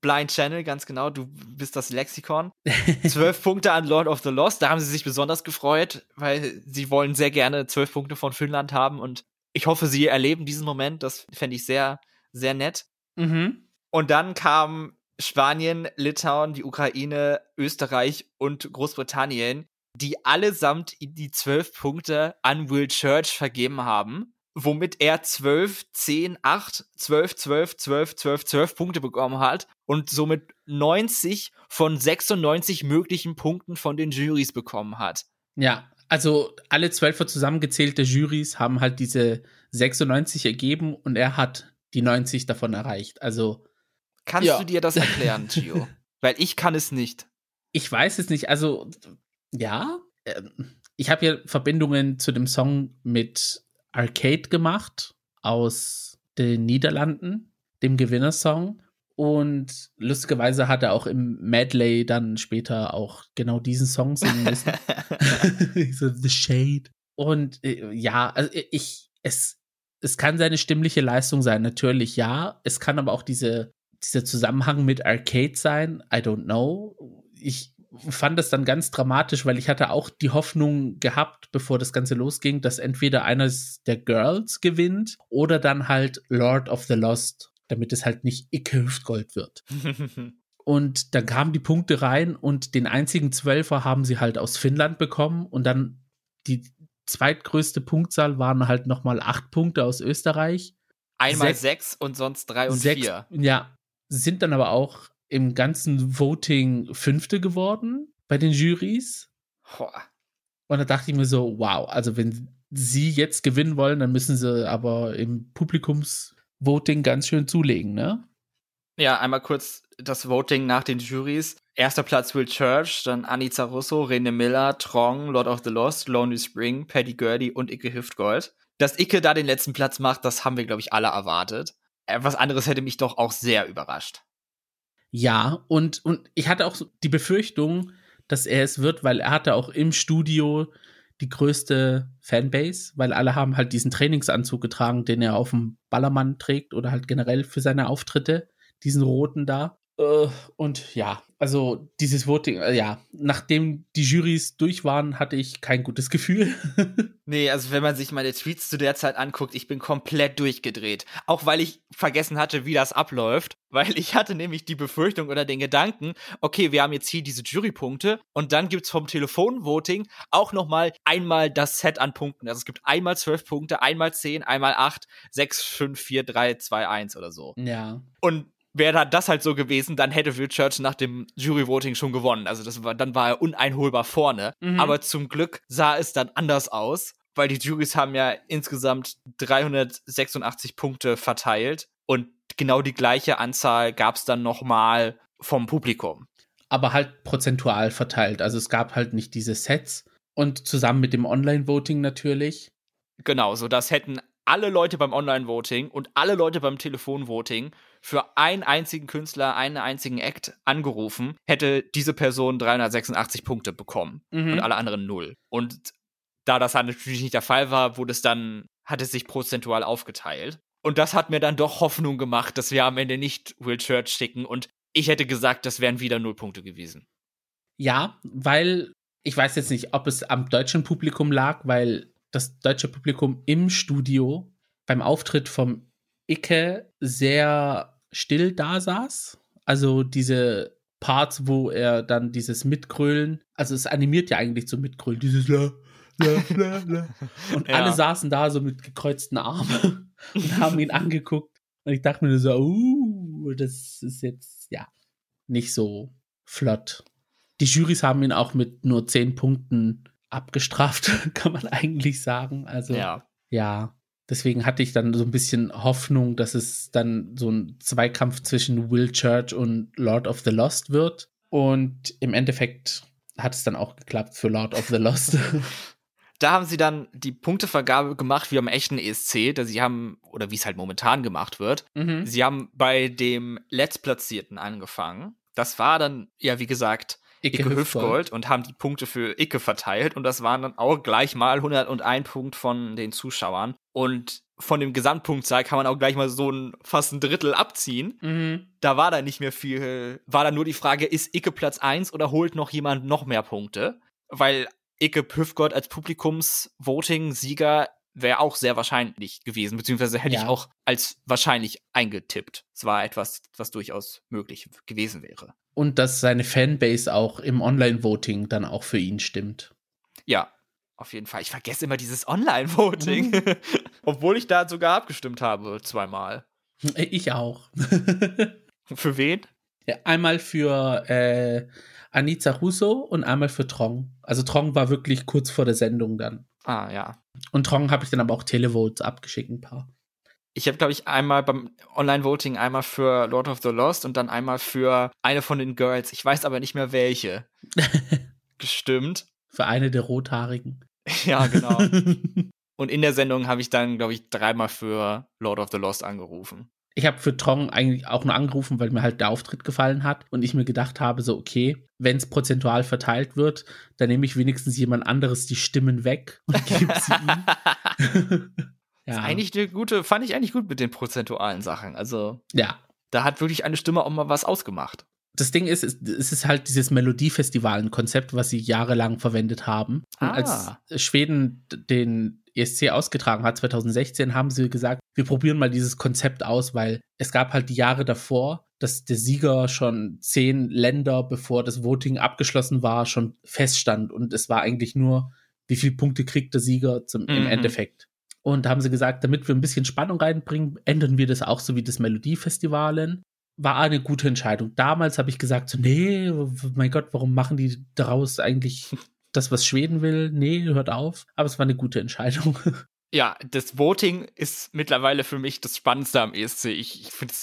Blind Channel, ganz genau. Du bist das Lexikon. Zwölf Punkte an Lord of the Lost. Da haben sie sich besonders gefreut, weil sie wollen sehr gerne zwölf Punkte von Finnland haben und ich hoffe, sie erleben diesen Moment. Das fände ich sehr, sehr nett. Mhm. Und dann kam Spanien, Litauen, die Ukraine, Österreich und Großbritannien, die allesamt die zwölf Punkte an Will Church vergeben haben, womit er 12, 10, 8, 12, 12, 12, 12, 12 Punkte bekommen hat und somit 90 von 96 möglichen Punkten von den Jurys bekommen hat.
Ja, also alle zwölf zusammengezählte Jurys haben halt diese 96 ergeben und er hat die 90 davon erreicht. Also
Kannst ja. du dir das erklären, Gio? Weil ich kann es nicht.
Ich weiß es nicht. Also, ja, ähm, ich habe ja Verbindungen zu dem Song mit Arcade gemacht aus den Niederlanden, dem Gewinnersong. Und lustigerweise hat er auch im Medley dann später auch genau diesen Song singen müssen. so, The Shade. Und äh, ja, also ich, es, es kann seine stimmliche Leistung sein, natürlich ja. Es kann aber auch diese dieser Zusammenhang mit Arcade sein, I don't know. Ich fand das dann ganz dramatisch, weil ich hatte auch die Hoffnung gehabt, bevor das Ganze losging, dass entweder eines der Girls gewinnt oder dann halt Lord of the Lost, damit es halt nicht Icke Hüftgold wird. und dann kamen die Punkte rein und den einzigen Zwölfer haben sie halt aus Finnland bekommen und dann die zweitgrößte Punktzahl waren halt nochmal acht Punkte aus Österreich.
Einmal sechs, sechs und sonst drei und sechs, vier.
Ja, sind dann aber auch im ganzen Voting Fünfte geworden bei den Jurys. Und da dachte ich mir so, wow, also wenn sie jetzt gewinnen wollen, dann müssen sie aber im Publikumsvoting ganz schön zulegen, ne?
Ja, einmal kurz das Voting nach den Juries. Erster Platz Will Church, dann Anita Russo, Rene Miller, Trong, Lord of the Lost, Lonely Spring, Paddy Gurdy und Icke Hüftgold. Dass Icke da den letzten Platz macht, das haben wir, glaube ich, alle erwartet. Äh, was anderes hätte mich doch auch sehr überrascht.
Ja, und, und ich hatte auch die Befürchtung, dass er es wird, weil er hatte auch im Studio die größte Fanbase, weil alle haben halt diesen Trainingsanzug getragen, den er auf dem Ballermann trägt oder halt generell für seine Auftritte, diesen roten da. Äh, und ja, also dieses Voting, äh, ja, nachdem die Jurys durch waren, hatte ich kein gutes Gefühl.
nee, also wenn man sich meine Tweets zu der Zeit anguckt, ich bin komplett durchgedreht. Auch weil ich vergessen hatte, wie das abläuft. Weil ich hatte nämlich die Befürchtung oder den Gedanken, okay, wir haben jetzt hier diese Jurypunkte und dann gibt's vom Telefonvoting auch nochmal einmal das Set an Punkten. Also es gibt einmal zwölf Punkte, einmal zehn, einmal acht, sechs, fünf, vier, drei, zwei, eins oder so.
Ja.
Und wäre das halt so gewesen, dann hätte Will Church nach dem Juryvoting schon gewonnen. Also das war, dann war er uneinholbar vorne. Mhm. Aber zum Glück sah es dann anders aus, weil die Juries haben ja insgesamt 386 Punkte verteilt und genau die gleiche Anzahl gab es dann nochmal vom Publikum.
Aber halt prozentual verteilt. Also es gab halt nicht diese Sets und zusammen mit dem Online-Voting natürlich.
Genau, so das hätten alle Leute beim Online-Voting und alle Leute beim Telefon-Voting für einen einzigen Künstler, einen einzigen Act angerufen, hätte diese Person 386 Punkte bekommen mhm. und alle anderen null. Und da das halt natürlich nicht der Fall war, wurde es dann, hat es sich prozentual aufgeteilt. Und das hat mir dann doch Hoffnung gemacht, dass wir am Ende nicht Will Church schicken und ich hätte gesagt, das wären wieder null Punkte gewesen.
Ja, weil ich weiß jetzt nicht, ob es am deutschen Publikum lag, weil das deutsche Publikum im Studio beim Auftritt vom Icke sehr still da saß. Also diese Parts, wo er dann dieses Mitgrölen, also es animiert ja eigentlich zum Mitgrölen, dieses La, La, La, La. Und ja. alle saßen da so mit gekreuzten Armen und haben ihn angeguckt. Und ich dachte mir so, uh, das ist jetzt, ja, nicht so flott. Die Jurys haben ihn auch mit nur zehn Punkten abgestraft, kann man eigentlich sagen. Also, ja. ja. Deswegen hatte ich dann so ein bisschen Hoffnung, dass es dann so ein Zweikampf zwischen Will Church und Lord of the Lost wird. Und im Endeffekt hat es dann auch geklappt für Lord of the Lost.
da haben sie dann die Punktevergabe gemacht wie am echten ESC, da sie haben, oder wie es halt momentan gemacht wird. Mhm. Sie haben bei dem Letztplatzierten angefangen. Das war dann, ja, wie gesagt, Icke, Icke Hüftgold und haben die Punkte für Icke verteilt und das waren dann auch gleich mal 101 Punkt von den Zuschauern und von dem Gesamtpunktzahl kann man auch gleich mal so ein fast ein Drittel abziehen. Mhm. Da war da nicht mehr viel, war da nur die Frage, ist Icke Platz 1 oder holt noch jemand noch mehr Punkte? Weil Icke Hüftgold als Publikumsvoting-Sieger wäre auch sehr wahrscheinlich gewesen, beziehungsweise hätte ja. ich auch als wahrscheinlich eingetippt. Es war etwas, was durchaus möglich gewesen wäre
und dass seine Fanbase auch im Online-Voting dann auch für ihn stimmt.
Ja, auf jeden Fall. Ich vergesse immer dieses Online-Voting, mhm. obwohl ich da sogar abgestimmt habe zweimal.
Ich auch.
für wen?
Ja, einmal für äh, Anita Russo und einmal für Trong. Also Trong war wirklich kurz vor der Sendung dann.
Ah, ja.
Und Trong habe ich dann aber auch Televotes abgeschickt, ein paar
ich habe, glaube ich, einmal beim Online-Voting einmal für Lord of the Lost und dann einmal für eine von den Girls. Ich weiß aber nicht mehr welche. Gestimmt.
Für eine der Rothaarigen.
ja, genau. und in der Sendung habe ich dann, glaube ich, dreimal für Lord of the Lost angerufen.
Ich habe für Trong eigentlich auch nur angerufen, weil mir halt der Auftritt gefallen hat und ich mir gedacht habe, so okay, wenn es prozentual verteilt wird, dann nehme ich wenigstens jemand anderes die Stimmen weg und gebe sie ihm.
Ja. Ist eigentlich eine gute, fand ich eigentlich gut mit den prozentualen Sachen. Also,
ja.
Da hat wirklich eine Stimme auch mal was ausgemacht.
Das Ding ist, es ist halt dieses Melodiefestival, ein Konzept, was sie jahrelang verwendet haben. Und ah. als Schweden den ESC ausgetragen hat, 2016, haben sie gesagt, wir probieren mal dieses Konzept aus, weil es gab halt die Jahre davor, dass der Sieger schon zehn Länder, bevor das Voting abgeschlossen war, schon feststand. Und es war eigentlich nur, wie viele Punkte kriegt der Sieger zum, mhm. im Endeffekt. Und da haben sie gesagt, damit wir ein bisschen Spannung reinbringen, ändern wir das auch so wie das Melodiefestivalen. War eine gute Entscheidung. Damals habe ich gesagt, so, nee, mein Gott, warum machen die daraus eigentlich das, was Schweden will, nee, hört auf. Aber es war eine gute Entscheidung.
Ja, das Voting ist mittlerweile für mich das Spannendste am ESC. Ich, ich finde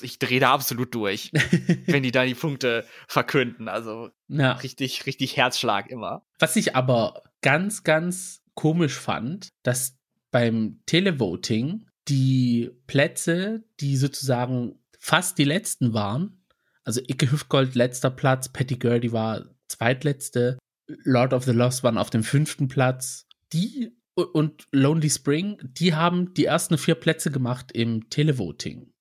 ich drehe da absolut durch, wenn die da die Punkte verkünden. Also ja. richtig, richtig Herzschlag immer.
Was ich aber ganz, ganz komisch fand, dass beim Televoting die Plätze, die sozusagen fast die letzten waren, also Icke Hüftgold letzter Platz, Patty Gurdy war zweitletzte, Lord of the Lost waren auf dem fünften Platz, die und Lonely Spring, die haben die ersten vier Plätze gemacht im Televoting.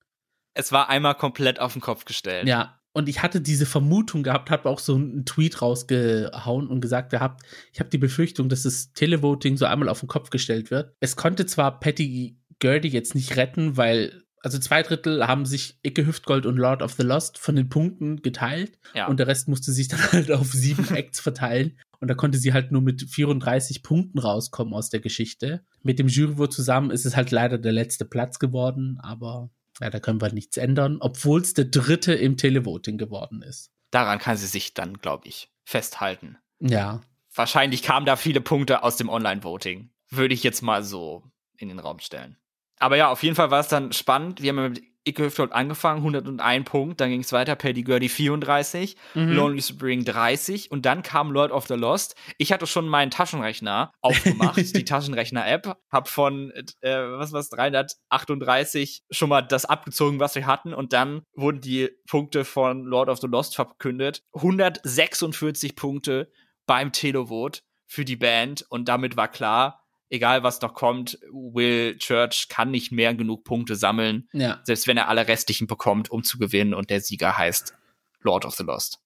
Es war einmal komplett auf den Kopf gestellt.
Ja, und ich hatte diese Vermutung gehabt, habe auch so einen Tweet rausgehauen und gesagt gehabt, ich habe die Befürchtung, dass das Televoting so einmal auf den Kopf gestellt wird. Es konnte zwar Patty Gurdy jetzt nicht retten, weil also zwei Drittel haben sich Icke Hüftgold und Lord of the Lost von den Punkten geteilt ja. und der Rest musste sich dann halt auf sieben Acts verteilen. Und da konnte sie halt nur mit 34 Punkten rauskommen aus der Geschichte. Mit dem Juryvote zusammen ist es halt leider der letzte Platz geworden, aber ja, da können wir nichts ändern, obwohl es der dritte im Televoting geworden ist.
Daran kann sie sich dann, glaube ich, festhalten.
Ja.
Wahrscheinlich kamen da viele Punkte aus dem Online-Voting. Würde ich jetzt mal so in den Raum stellen. Aber ja, auf jeden Fall war es dann spannend. Wir haben mit Icke angefangen, 101 Punkt, dann ging es weiter, Paddy Gurdy 34, mhm. Lonely Spring 30 und dann kam Lord of the Lost. Ich hatte schon meinen Taschenrechner aufgemacht, die Taschenrechner-App, hab von, äh, was war's, 338 schon mal das abgezogen, was wir hatten und dann wurden die Punkte von Lord of the Lost verkündet. 146 Punkte beim Televote für die Band und damit war klar, egal was noch kommt, Will Church kann nicht mehr genug Punkte sammeln, ja. selbst wenn er alle restlichen bekommt, um zu gewinnen und der Sieger heißt Lord of the Lost.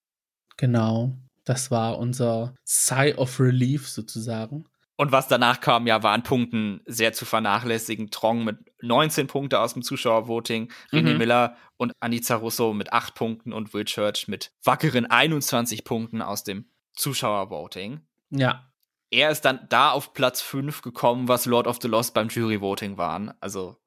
Genau, das war unser Sigh of Relief sozusagen.
Und was danach kam, ja, waren Punkten sehr zu vernachlässigen. Trong mit 19 Punkten aus dem Zuschauervoting, René mhm. Miller und Anica Russo mit 8 Punkten und Will Church mit wackeren 21 Punkten aus dem Zuschauervoting.
Ja,
er ist dann da auf Platz 5 gekommen, was Lord of the Lost beim Jury-Voting waren. Also.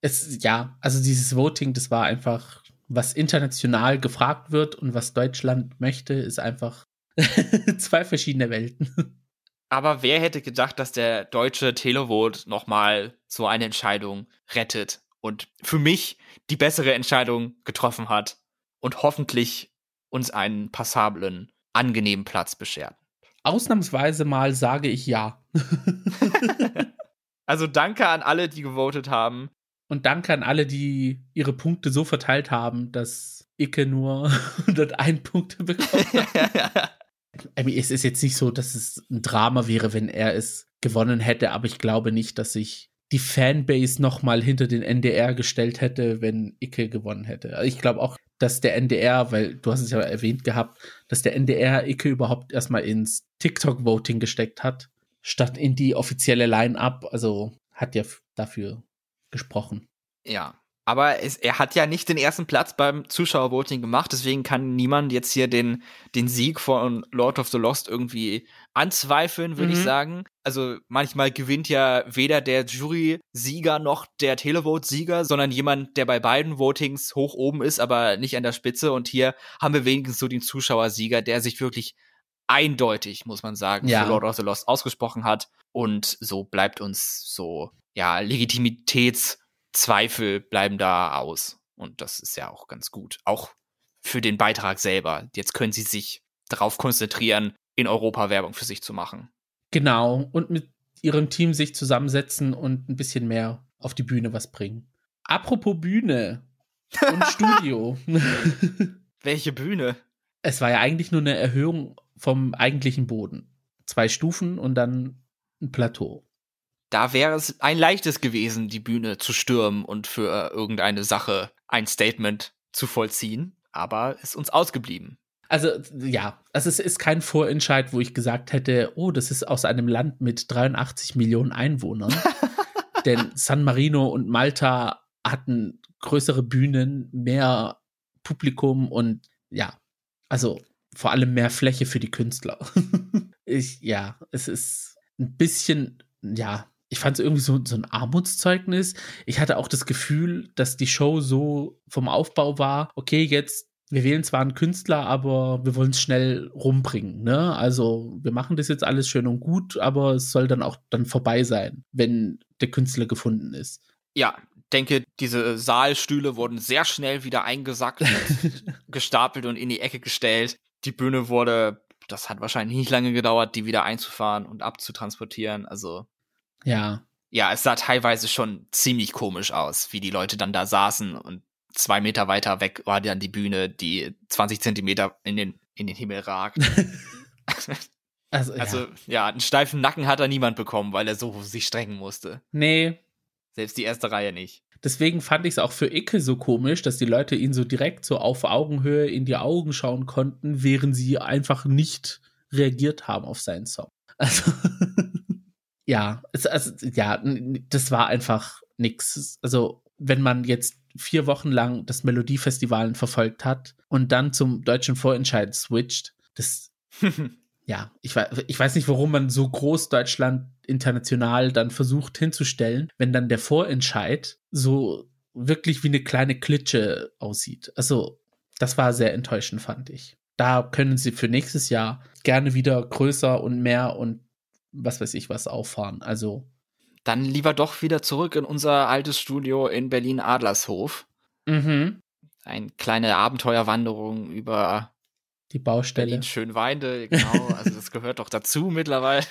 Es, ja, also dieses Voting, das war einfach, was international gefragt wird und was Deutschland möchte, ist einfach zwei verschiedene Welten.
Aber wer hätte gedacht, dass der deutsche Televote nochmal so eine Entscheidung rettet und für mich die bessere Entscheidung getroffen hat und hoffentlich uns einen passablen, angenehmen Platz beschert.
Ausnahmsweise mal sage ich ja.
also danke an alle, die gewotet haben.
Und danke an alle, die ihre Punkte so verteilt haben, dass Icke nur 101 Punkte bekommt. es ist jetzt nicht so, dass es ein Drama wäre, wenn er es gewonnen hätte, aber ich glaube nicht, dass sich die Fanbase nochmal hinter den NDR gestellt hätte, wenn Icke gewonnen hätte. Ich glaube auch, dass der NDR, weil du hast es ja erwähnt gehabt, dass der NDR Icke überhaupt erstmal ins TikTok-Voting gesteckt hat, statt in die offizielle Line-Up. Also hat ja dafür gesprochen.
Ja, aber es, er hat ja nicht den ersten Platz beim Zuschauervoting gemacht, deswegen kann niemand jetzt hier den, den Sieg von Lord of the Lost irgendwie anzweifeln, würde mhm. ich sagen. Also manchmal gewinnt ja weder der Jury-Sieger noch der Televote-Sieger, sondern jemand, der bei beiden Votings hoch oben ist, aber nicht an der Spitze. Und hier haben wir wenigstens so den Zuschauersieger, der sich wirklich eindeutig, muss man sagen, ja. für Lord of the Lost ausgesprochen hat. Und so bleibt uns so, ja, Legitimitäts- Zweifel bleiben da aus. Und das ist ja auch ganz gut. Auch für den Beitrag selber. Jetzt können sie sich darauf konzentrieren, in Europa Werbung für sich zu machen.
Genau. Und mit ihrem Team sich zusammensetzen und ein bisschen mehr auf die Bühne was bringen. Apropos Bühne und Studio.
Welche Bühne?
Es war ja eigentlich nur eine Erhöhung vom eigentlichen Boden. Zwei Stufen und dann ein Plateau
da wäre es ein leichtes gewesen, die Bühne zu stürmen und für irgendeine Sache ein Statement zu vollziehen, aber ist uns ausgeblieben.
Also ja, also es ist kein Vorentscheid, wo ich gesagt hätte, oh, das ist aus einem Land mit 83 Millionen Einwohnern. Denn San Marino und Malta hatten größere Bühnen, mehr Publikum und ja, also vor allem mehr Fläche für die Künstler. ich, ja, es ist ein bisschen, ja, ich fand es irgendwie so, so ein Armutszeugnis. Ich hatte auch das Gefühl, dass die Show so vom Aufbau war, okay, jetzt wir wählen zwar einen Künstler, aber wir wollen es schnell rumbringen. Ne? Also wir machen das jetzt alles schön und gut, aber es soll dann auch dann vorbei sein, wenn der Künstler gefunden ist.
Ja, denke, diese Saalstühle wurden sehr schnell wieder eingesackt, gestapelt und in die Ecke gestellt. Die Bühne wurde, das hat wahrscheinlich nicht lange gedauert, die wieder einzufahren und abzutransportieren. Also.
Ja.
Ja, es sah teilweise schon ziemlich komisch aus, wie die Leute dann da saßen und zwei Meter weiter weg war dann die Bühne, die 20 Zentimeter in den, in den Himmel ragt. also, also ja. ja, einen steifen Nacken hat da niemand bekommen, weil er so sich strengen musste.
Nee.
Selbst die erste Reihe nicht.
Deswegen fand ich es auch für Icke so komisch, dass die Leute ihn so direkt so auf Augenhöhe in die Augen schauen konnten, während sie einfach nicht reagiert haben auf seinen Song. Also, ja, es, also, ja, das war einfach nix. Also, wenn man jetzt vier Wochen lang das Melodiefestival verfolgt hat und dann zum deutschen Vorentscheid switcht, das, ja, ich, ich weiß nicht, warum man so groß Deutschland international dann versucht hinzustellen, wenn dann der Vorentscheid so wirklich wie eine kleine Klitsche aussieht. Also, das war sehr enttäuschend, fand ich. Da können sie für nächstes Jahr gerne wieder größer und mehr und was weiß ich was auffahren. Also,
dann lieber doch wieder zurück in unser altes Studio in Berlin-Adlershof.
Mhm.
Eine kleine Abenteuerwanderung über
die Baustelle.
Berlin Schönweinde, genau. Also das gehört doch dazu mittlerweile.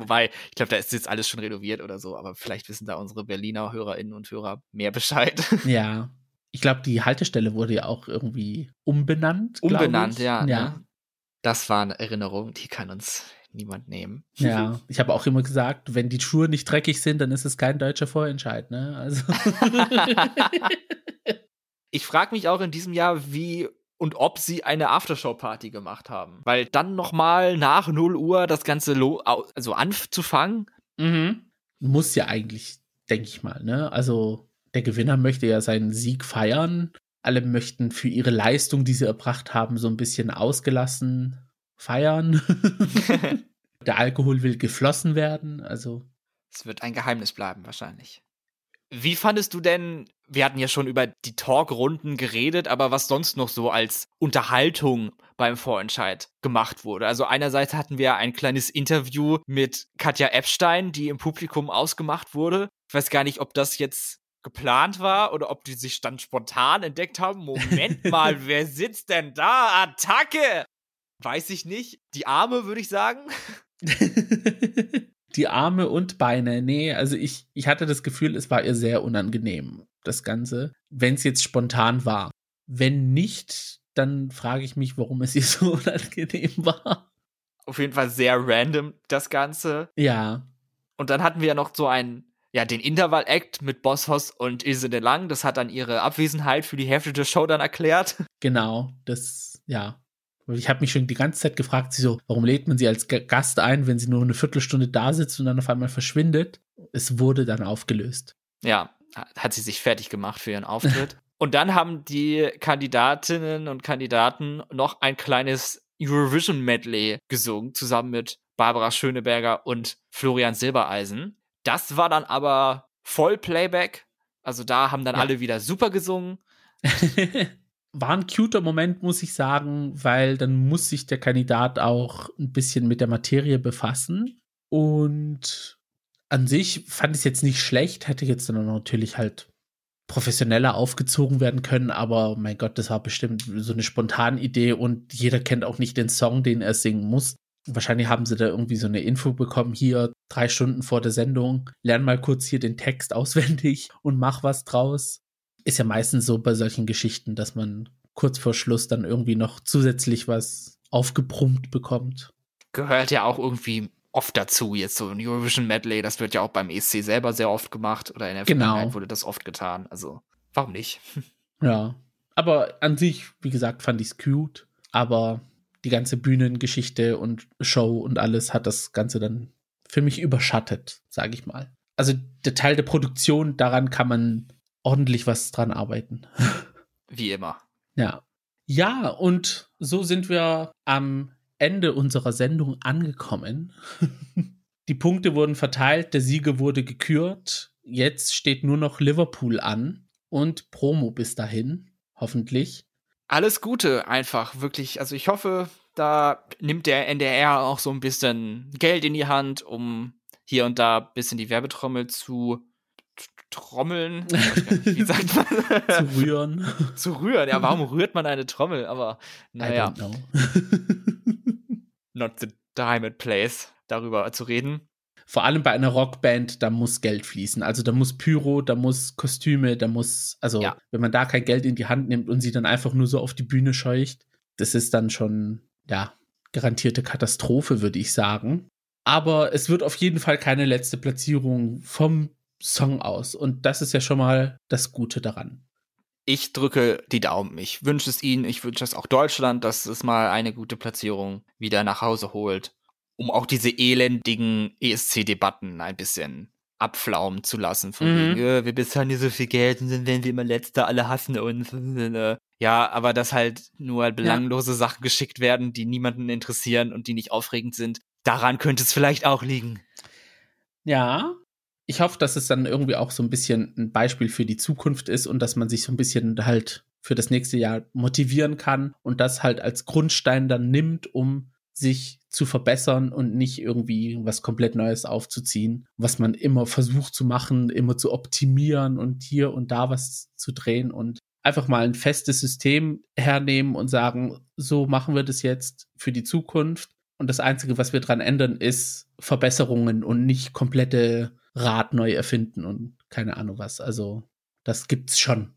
Wobei, ich glaube, da ist jetzt alles schon renoviert oder so, aber vielleicht wissen da unsere Berliner Hörerinnen und Hörer mehr Bescheid.
Ja. Ich glaube, die Haltestelle wurde ja auch irgendwie umbenannt.
Umbenannt, ja.
Ja.
Ne? Das war eine Erinnerung, die kann uns niemand nehmen.
Ja, ich habe auch immer gesagt, wenn die Schuhe nicht dreckig sind, dann ist es kein deutscher Vorentscheid, ne? Also.
ich frage mich auch in diesem Jahr, wie und ob sie eine Aftershow-Party gemacht haben. Weil dann nochmal nach 0 Uhr das Ganze also anzufangen.
Mhm. Muss ja eigentlich, denke ich mal, ne? Also der Gewinner möchte ja seinen Sieg feiern. Alle möchten für ihre Leistung, die sie erbracht haben, so ein bisschen ausgelassen feiern. Der Alkohol will geflossen werden, also.
Es wird ein Geheimnis bleiben, wahrscheinlich. Wie fandest du denn, wir hatten ja schon über die Talkrunden geredet, aber was sonst noch so als Unterhaltung beim Vorentscheid gemacht wurde? Also einerseits hatten wir ein kleines Interview mit Katja Epstein, die im Publikum ausgemacht wurde. Ich weiß gar nicht, ob das jetzt geplant war oder ob die sich dann spontan entdeckt haben. Moment mal, wer sitzt denn da? Attacke! Weiß ich nicht. Die Arme, würde ich sagen.
die Arme und Beine. Nee, also ich, ich hatte das Gefühl, es war ihr sehr unangenehm, das Ganze, wenn es jetzt spontan war. Wenn nicht, dann frage ich mich, warum es ihr so unangenehm war.
Auf jeden Fall sehr random, das Ganze.
Ja.
Und dann hatten wir ja noch so einen, ja, den Interval-Act mit Boss Hoss und Ilse de Lang. Das hat dann ihre Abwesenheit für die Hälfte der Show dann erklärt.
Genau, das, ja. Ich habe mich schon die ganze Zeit gefragt, so, warum lädt man sie als Gast ein, wenn sie nur eine Viertelstunde da sitzt und dann auf einmal verschwindet? Es wurde dann aufgelöst.
Ja, hat sie sich fertig gemacht für ihren Auftritt. und dann haben die Kandidatinnen und Kandidaten noch ein kleines Eurovision Medley gesungen, zusammen mit Barbara Schöneberger und Florian Silbereisen. Das war dann aber voll Playback. Also da haben dann ja. alle wieder super gesungen.
war ein cuter Moment, muss ich sagen, weil dann muss sich der Kandidat auch ein bisschen mit der Materie befassen. Und an sich fand ich es jetzt nicht schlecht, hätte jetzt dann natürlich halt professioneller aufgezogen werden können, aber mein Gott, das war bestimmt so eine spontane Idee und jeder kennt auch nicht den Song, den er singen muss. Wahrscheinlich haben sie da irgendwie so eine Info bekommen, hier drei Stunden vor der Sendung, lern mal kurz hier den Text auswendig und mach was draus ist ja meistens so bei solchen Geschichten, dass man kurz vor Schluss dann irgendwie noch zusätzlich was aufgebrummt bekommt.
Gehört ja auch irgendwie oft dazu, jetzt so ein Eurovision Medley, das wird ja auch beim ESC selber sehr oft gemacht oder in der
genau. Vergangenheit
wurde das oft getan. Also, warum nicht?
Ja, aber an sich, wie gesagt, fand ich es cute, aber die ganze Bühnengeschichte und Show und alles hat das Ganze dann für mich überschattet, sage ich mal. Also der Teil der Produktion, daran kann man ordentlich was dran arbeiten.
Wie immer.
Ja. Ja, und so sind wir am Ende unserer Sendung angekommen. Die Punkte wurden verteilt, der Sieger wurde gekürt. Jetzt steht nur noch Liverpool an und Promo bis dahin, hoffentlich.
alles Gute einfach, wirklich. Also ich hoffe, da nimmt der NDR auch so ein bisschen Geld in die Hand, um hier und da ein bisschen die Werbetrommel zu trommeln. Wie sagt man?
zu rühren.
zu rühren. Ja, warum rührt man eine Trommel? Aber naja. Not the diamond place, darüber zu reden.
Vor allem bei einer Rockband, da muss Geld fließen. Also da muss Pyro, da muss Kostüme, da muss, also ja. wenn man da kein Geld in die Hand nimmt und sie dann einfach nur so auf die Bühne scheucht, das ist dann schon, ja, garantierte Katastrophe, würde ich sagen. Aber es wird auf jeden Fall keine letzte Platzierung vom Song aus. Und das ist ja schon mal das Gute daran.
Ich drücke die Daumen. Ich wünsche es Ihnen, ich wünsche es auch Deutschland, dass es mal eine gute Platzierung wieder nach Hause holt, um auch diese elendigen ESC-Debatten ein bisschen abflaumen zu lassen. Von mhm. wegen, äh, wir bezahlen hier so viel Geld und dann werden wir immer Letzter, alle hassen uns. Ja, aber dass halt nur belanglose ja. Sachen geschickt werden, die niemanden interessieren und die nicht aufregend sind, daran könnte es vielleicht auch liegen.
Ja, ich hoffe, dass es dann irgendwie auch so ein bisschen ein Beispiel für die Zukunft ist und dass man sich so ein bisschen halt für das nächste Jahr motivieren kann und das halt als Grundstein dann nimmt, um sich zu verbessern und nicht irgendwie was komplett Neues aufzuziehen, was man immer versucht zu machen, immer zu optimieren und hier und da was zu drehen und einfach mal ein festes System hernehmen und sagen, so machen wir das jetzt für die Zukunft. Und das Einzige, was wir dran ändern, ist Verbesserungen und nicht komplette Rad neu erfinden und keine Ahnung was. Also, das gibt's schon.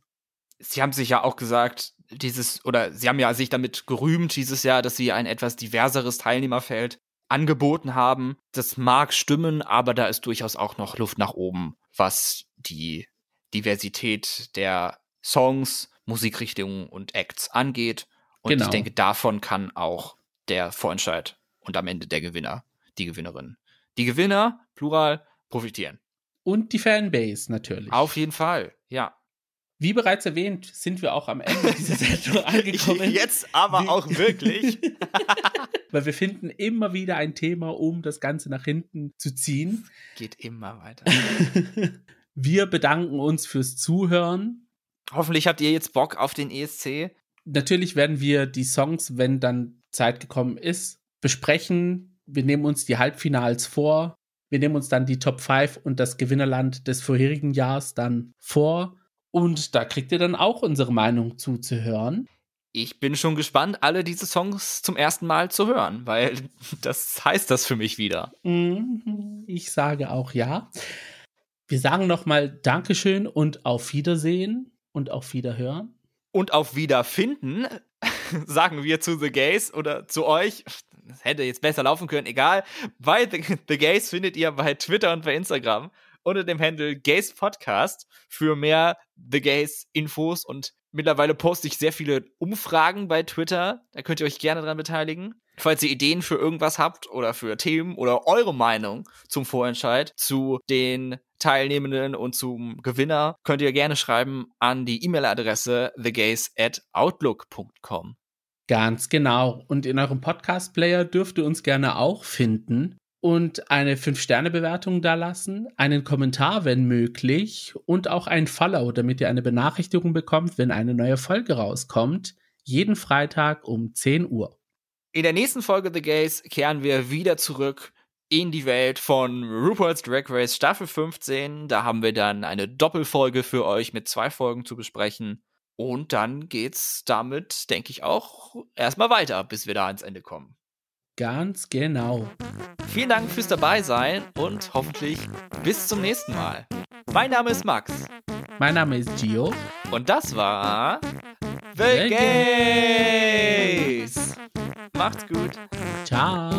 Sie haben sich ja auch gesagt, dieses, oder Sie haben ja sich damit gerühmt dieses Jahr, dass Sie ein etwas diverseres Teilnehmerfeld angeboten haben. Das mag stimmen, aber da ist durchaus auch noch Luft nach oben, was die Diversität der Songs, Musikrichtungen und Acts angeht. Und genau. ich denke, davon kann auch der Vorentscheid und am Ende der Gewinner, die Gewinnerin. Die Gewinner, Plural, profitieren.
Und die Fanbase natürlich.
Auf jeden Fall, ja.
Wie bereits erwähnt, sind wir auch am Ende dieser Sendung angekommen.
Jetzt aber Wie auch wirklich.
Weil wir finden immer wieder ein Thema, um das Ganze nach hinten zu ziehen.
Geht immer weiter.
wir bedanken uns fürs Zuhören.
Hoffentlich habt ihr jetzt Bock auf den ESC.
Natürlich werden wir die Songs, wenn dann Zeit gekommen ist, besprechen. Wir nehmen uns die Halbfinals vor. Wir nehmen uns dann die Top 5 und das Gewinnerland des vorherigen Jahres dann vor. Und da kriegt ihr dann auch unsere Meinung zuzuhören.
Ich bin schon gespannt, alle diese Songs zum ersten Mal zu hören, weil das heißt das für mich wieder.
Mhm, ich sage auch ja. Wir sagen nochmal Dankeschön und auf Wiedersehen und auf Wiederhören.
Und auf Wiederfinden sagen wir zu The Gays oder zu euch das hätte jetzt besser laufen können, egal. Bei The, The Gays findet ihr bei Twitter und bei Instagram unter dem Handle Gays Podcast für mehr The Gays Infos und mittlerweile poste ich sehr viele Umfragen bei Twitter. Da könnt ihr euch gerne dran beteiligen. Falls ihr Ideen für irgendwas habt oder für Themen oder eure Meinung zum Vorentscheid zu den Teilnehmenden und zum Gewinner, könnt ihr gerne schreiben an die E-Mail-Adresse thegays at outlook.com.
Ganz genau. Und in eurem Podcast-Player dürft ihr uns gerne auch finden und eine 5-Sterne-Bewertung da lassen, einen Kommentar, wenn möglich, und auch ein Follow, damit ihr eine Benachrichtigung bekommt, wenn eine neue Folge rauskommt. Jeden Freitag um 10 Uhr.
In der nächsten Folge The Gays kehren wir wieder zurück in die Welt von RuPaul's Drag Race Staffel 15. Da haben wir dann eine Doppelfolge für euch mit zwei Folgen zu besprechen. Und dann geht's damit, denke ich, auch erstmal weiter, bis wir da ans Ende kommen.
Ganz genau.
Vielen Dank fürs Dabeisein und hoffentlich bis zum nächsten Mal. Mein Name ist Max.
Mein Name ist Gio.
Und das war The, The Gays. Macht's gut.
Ciao.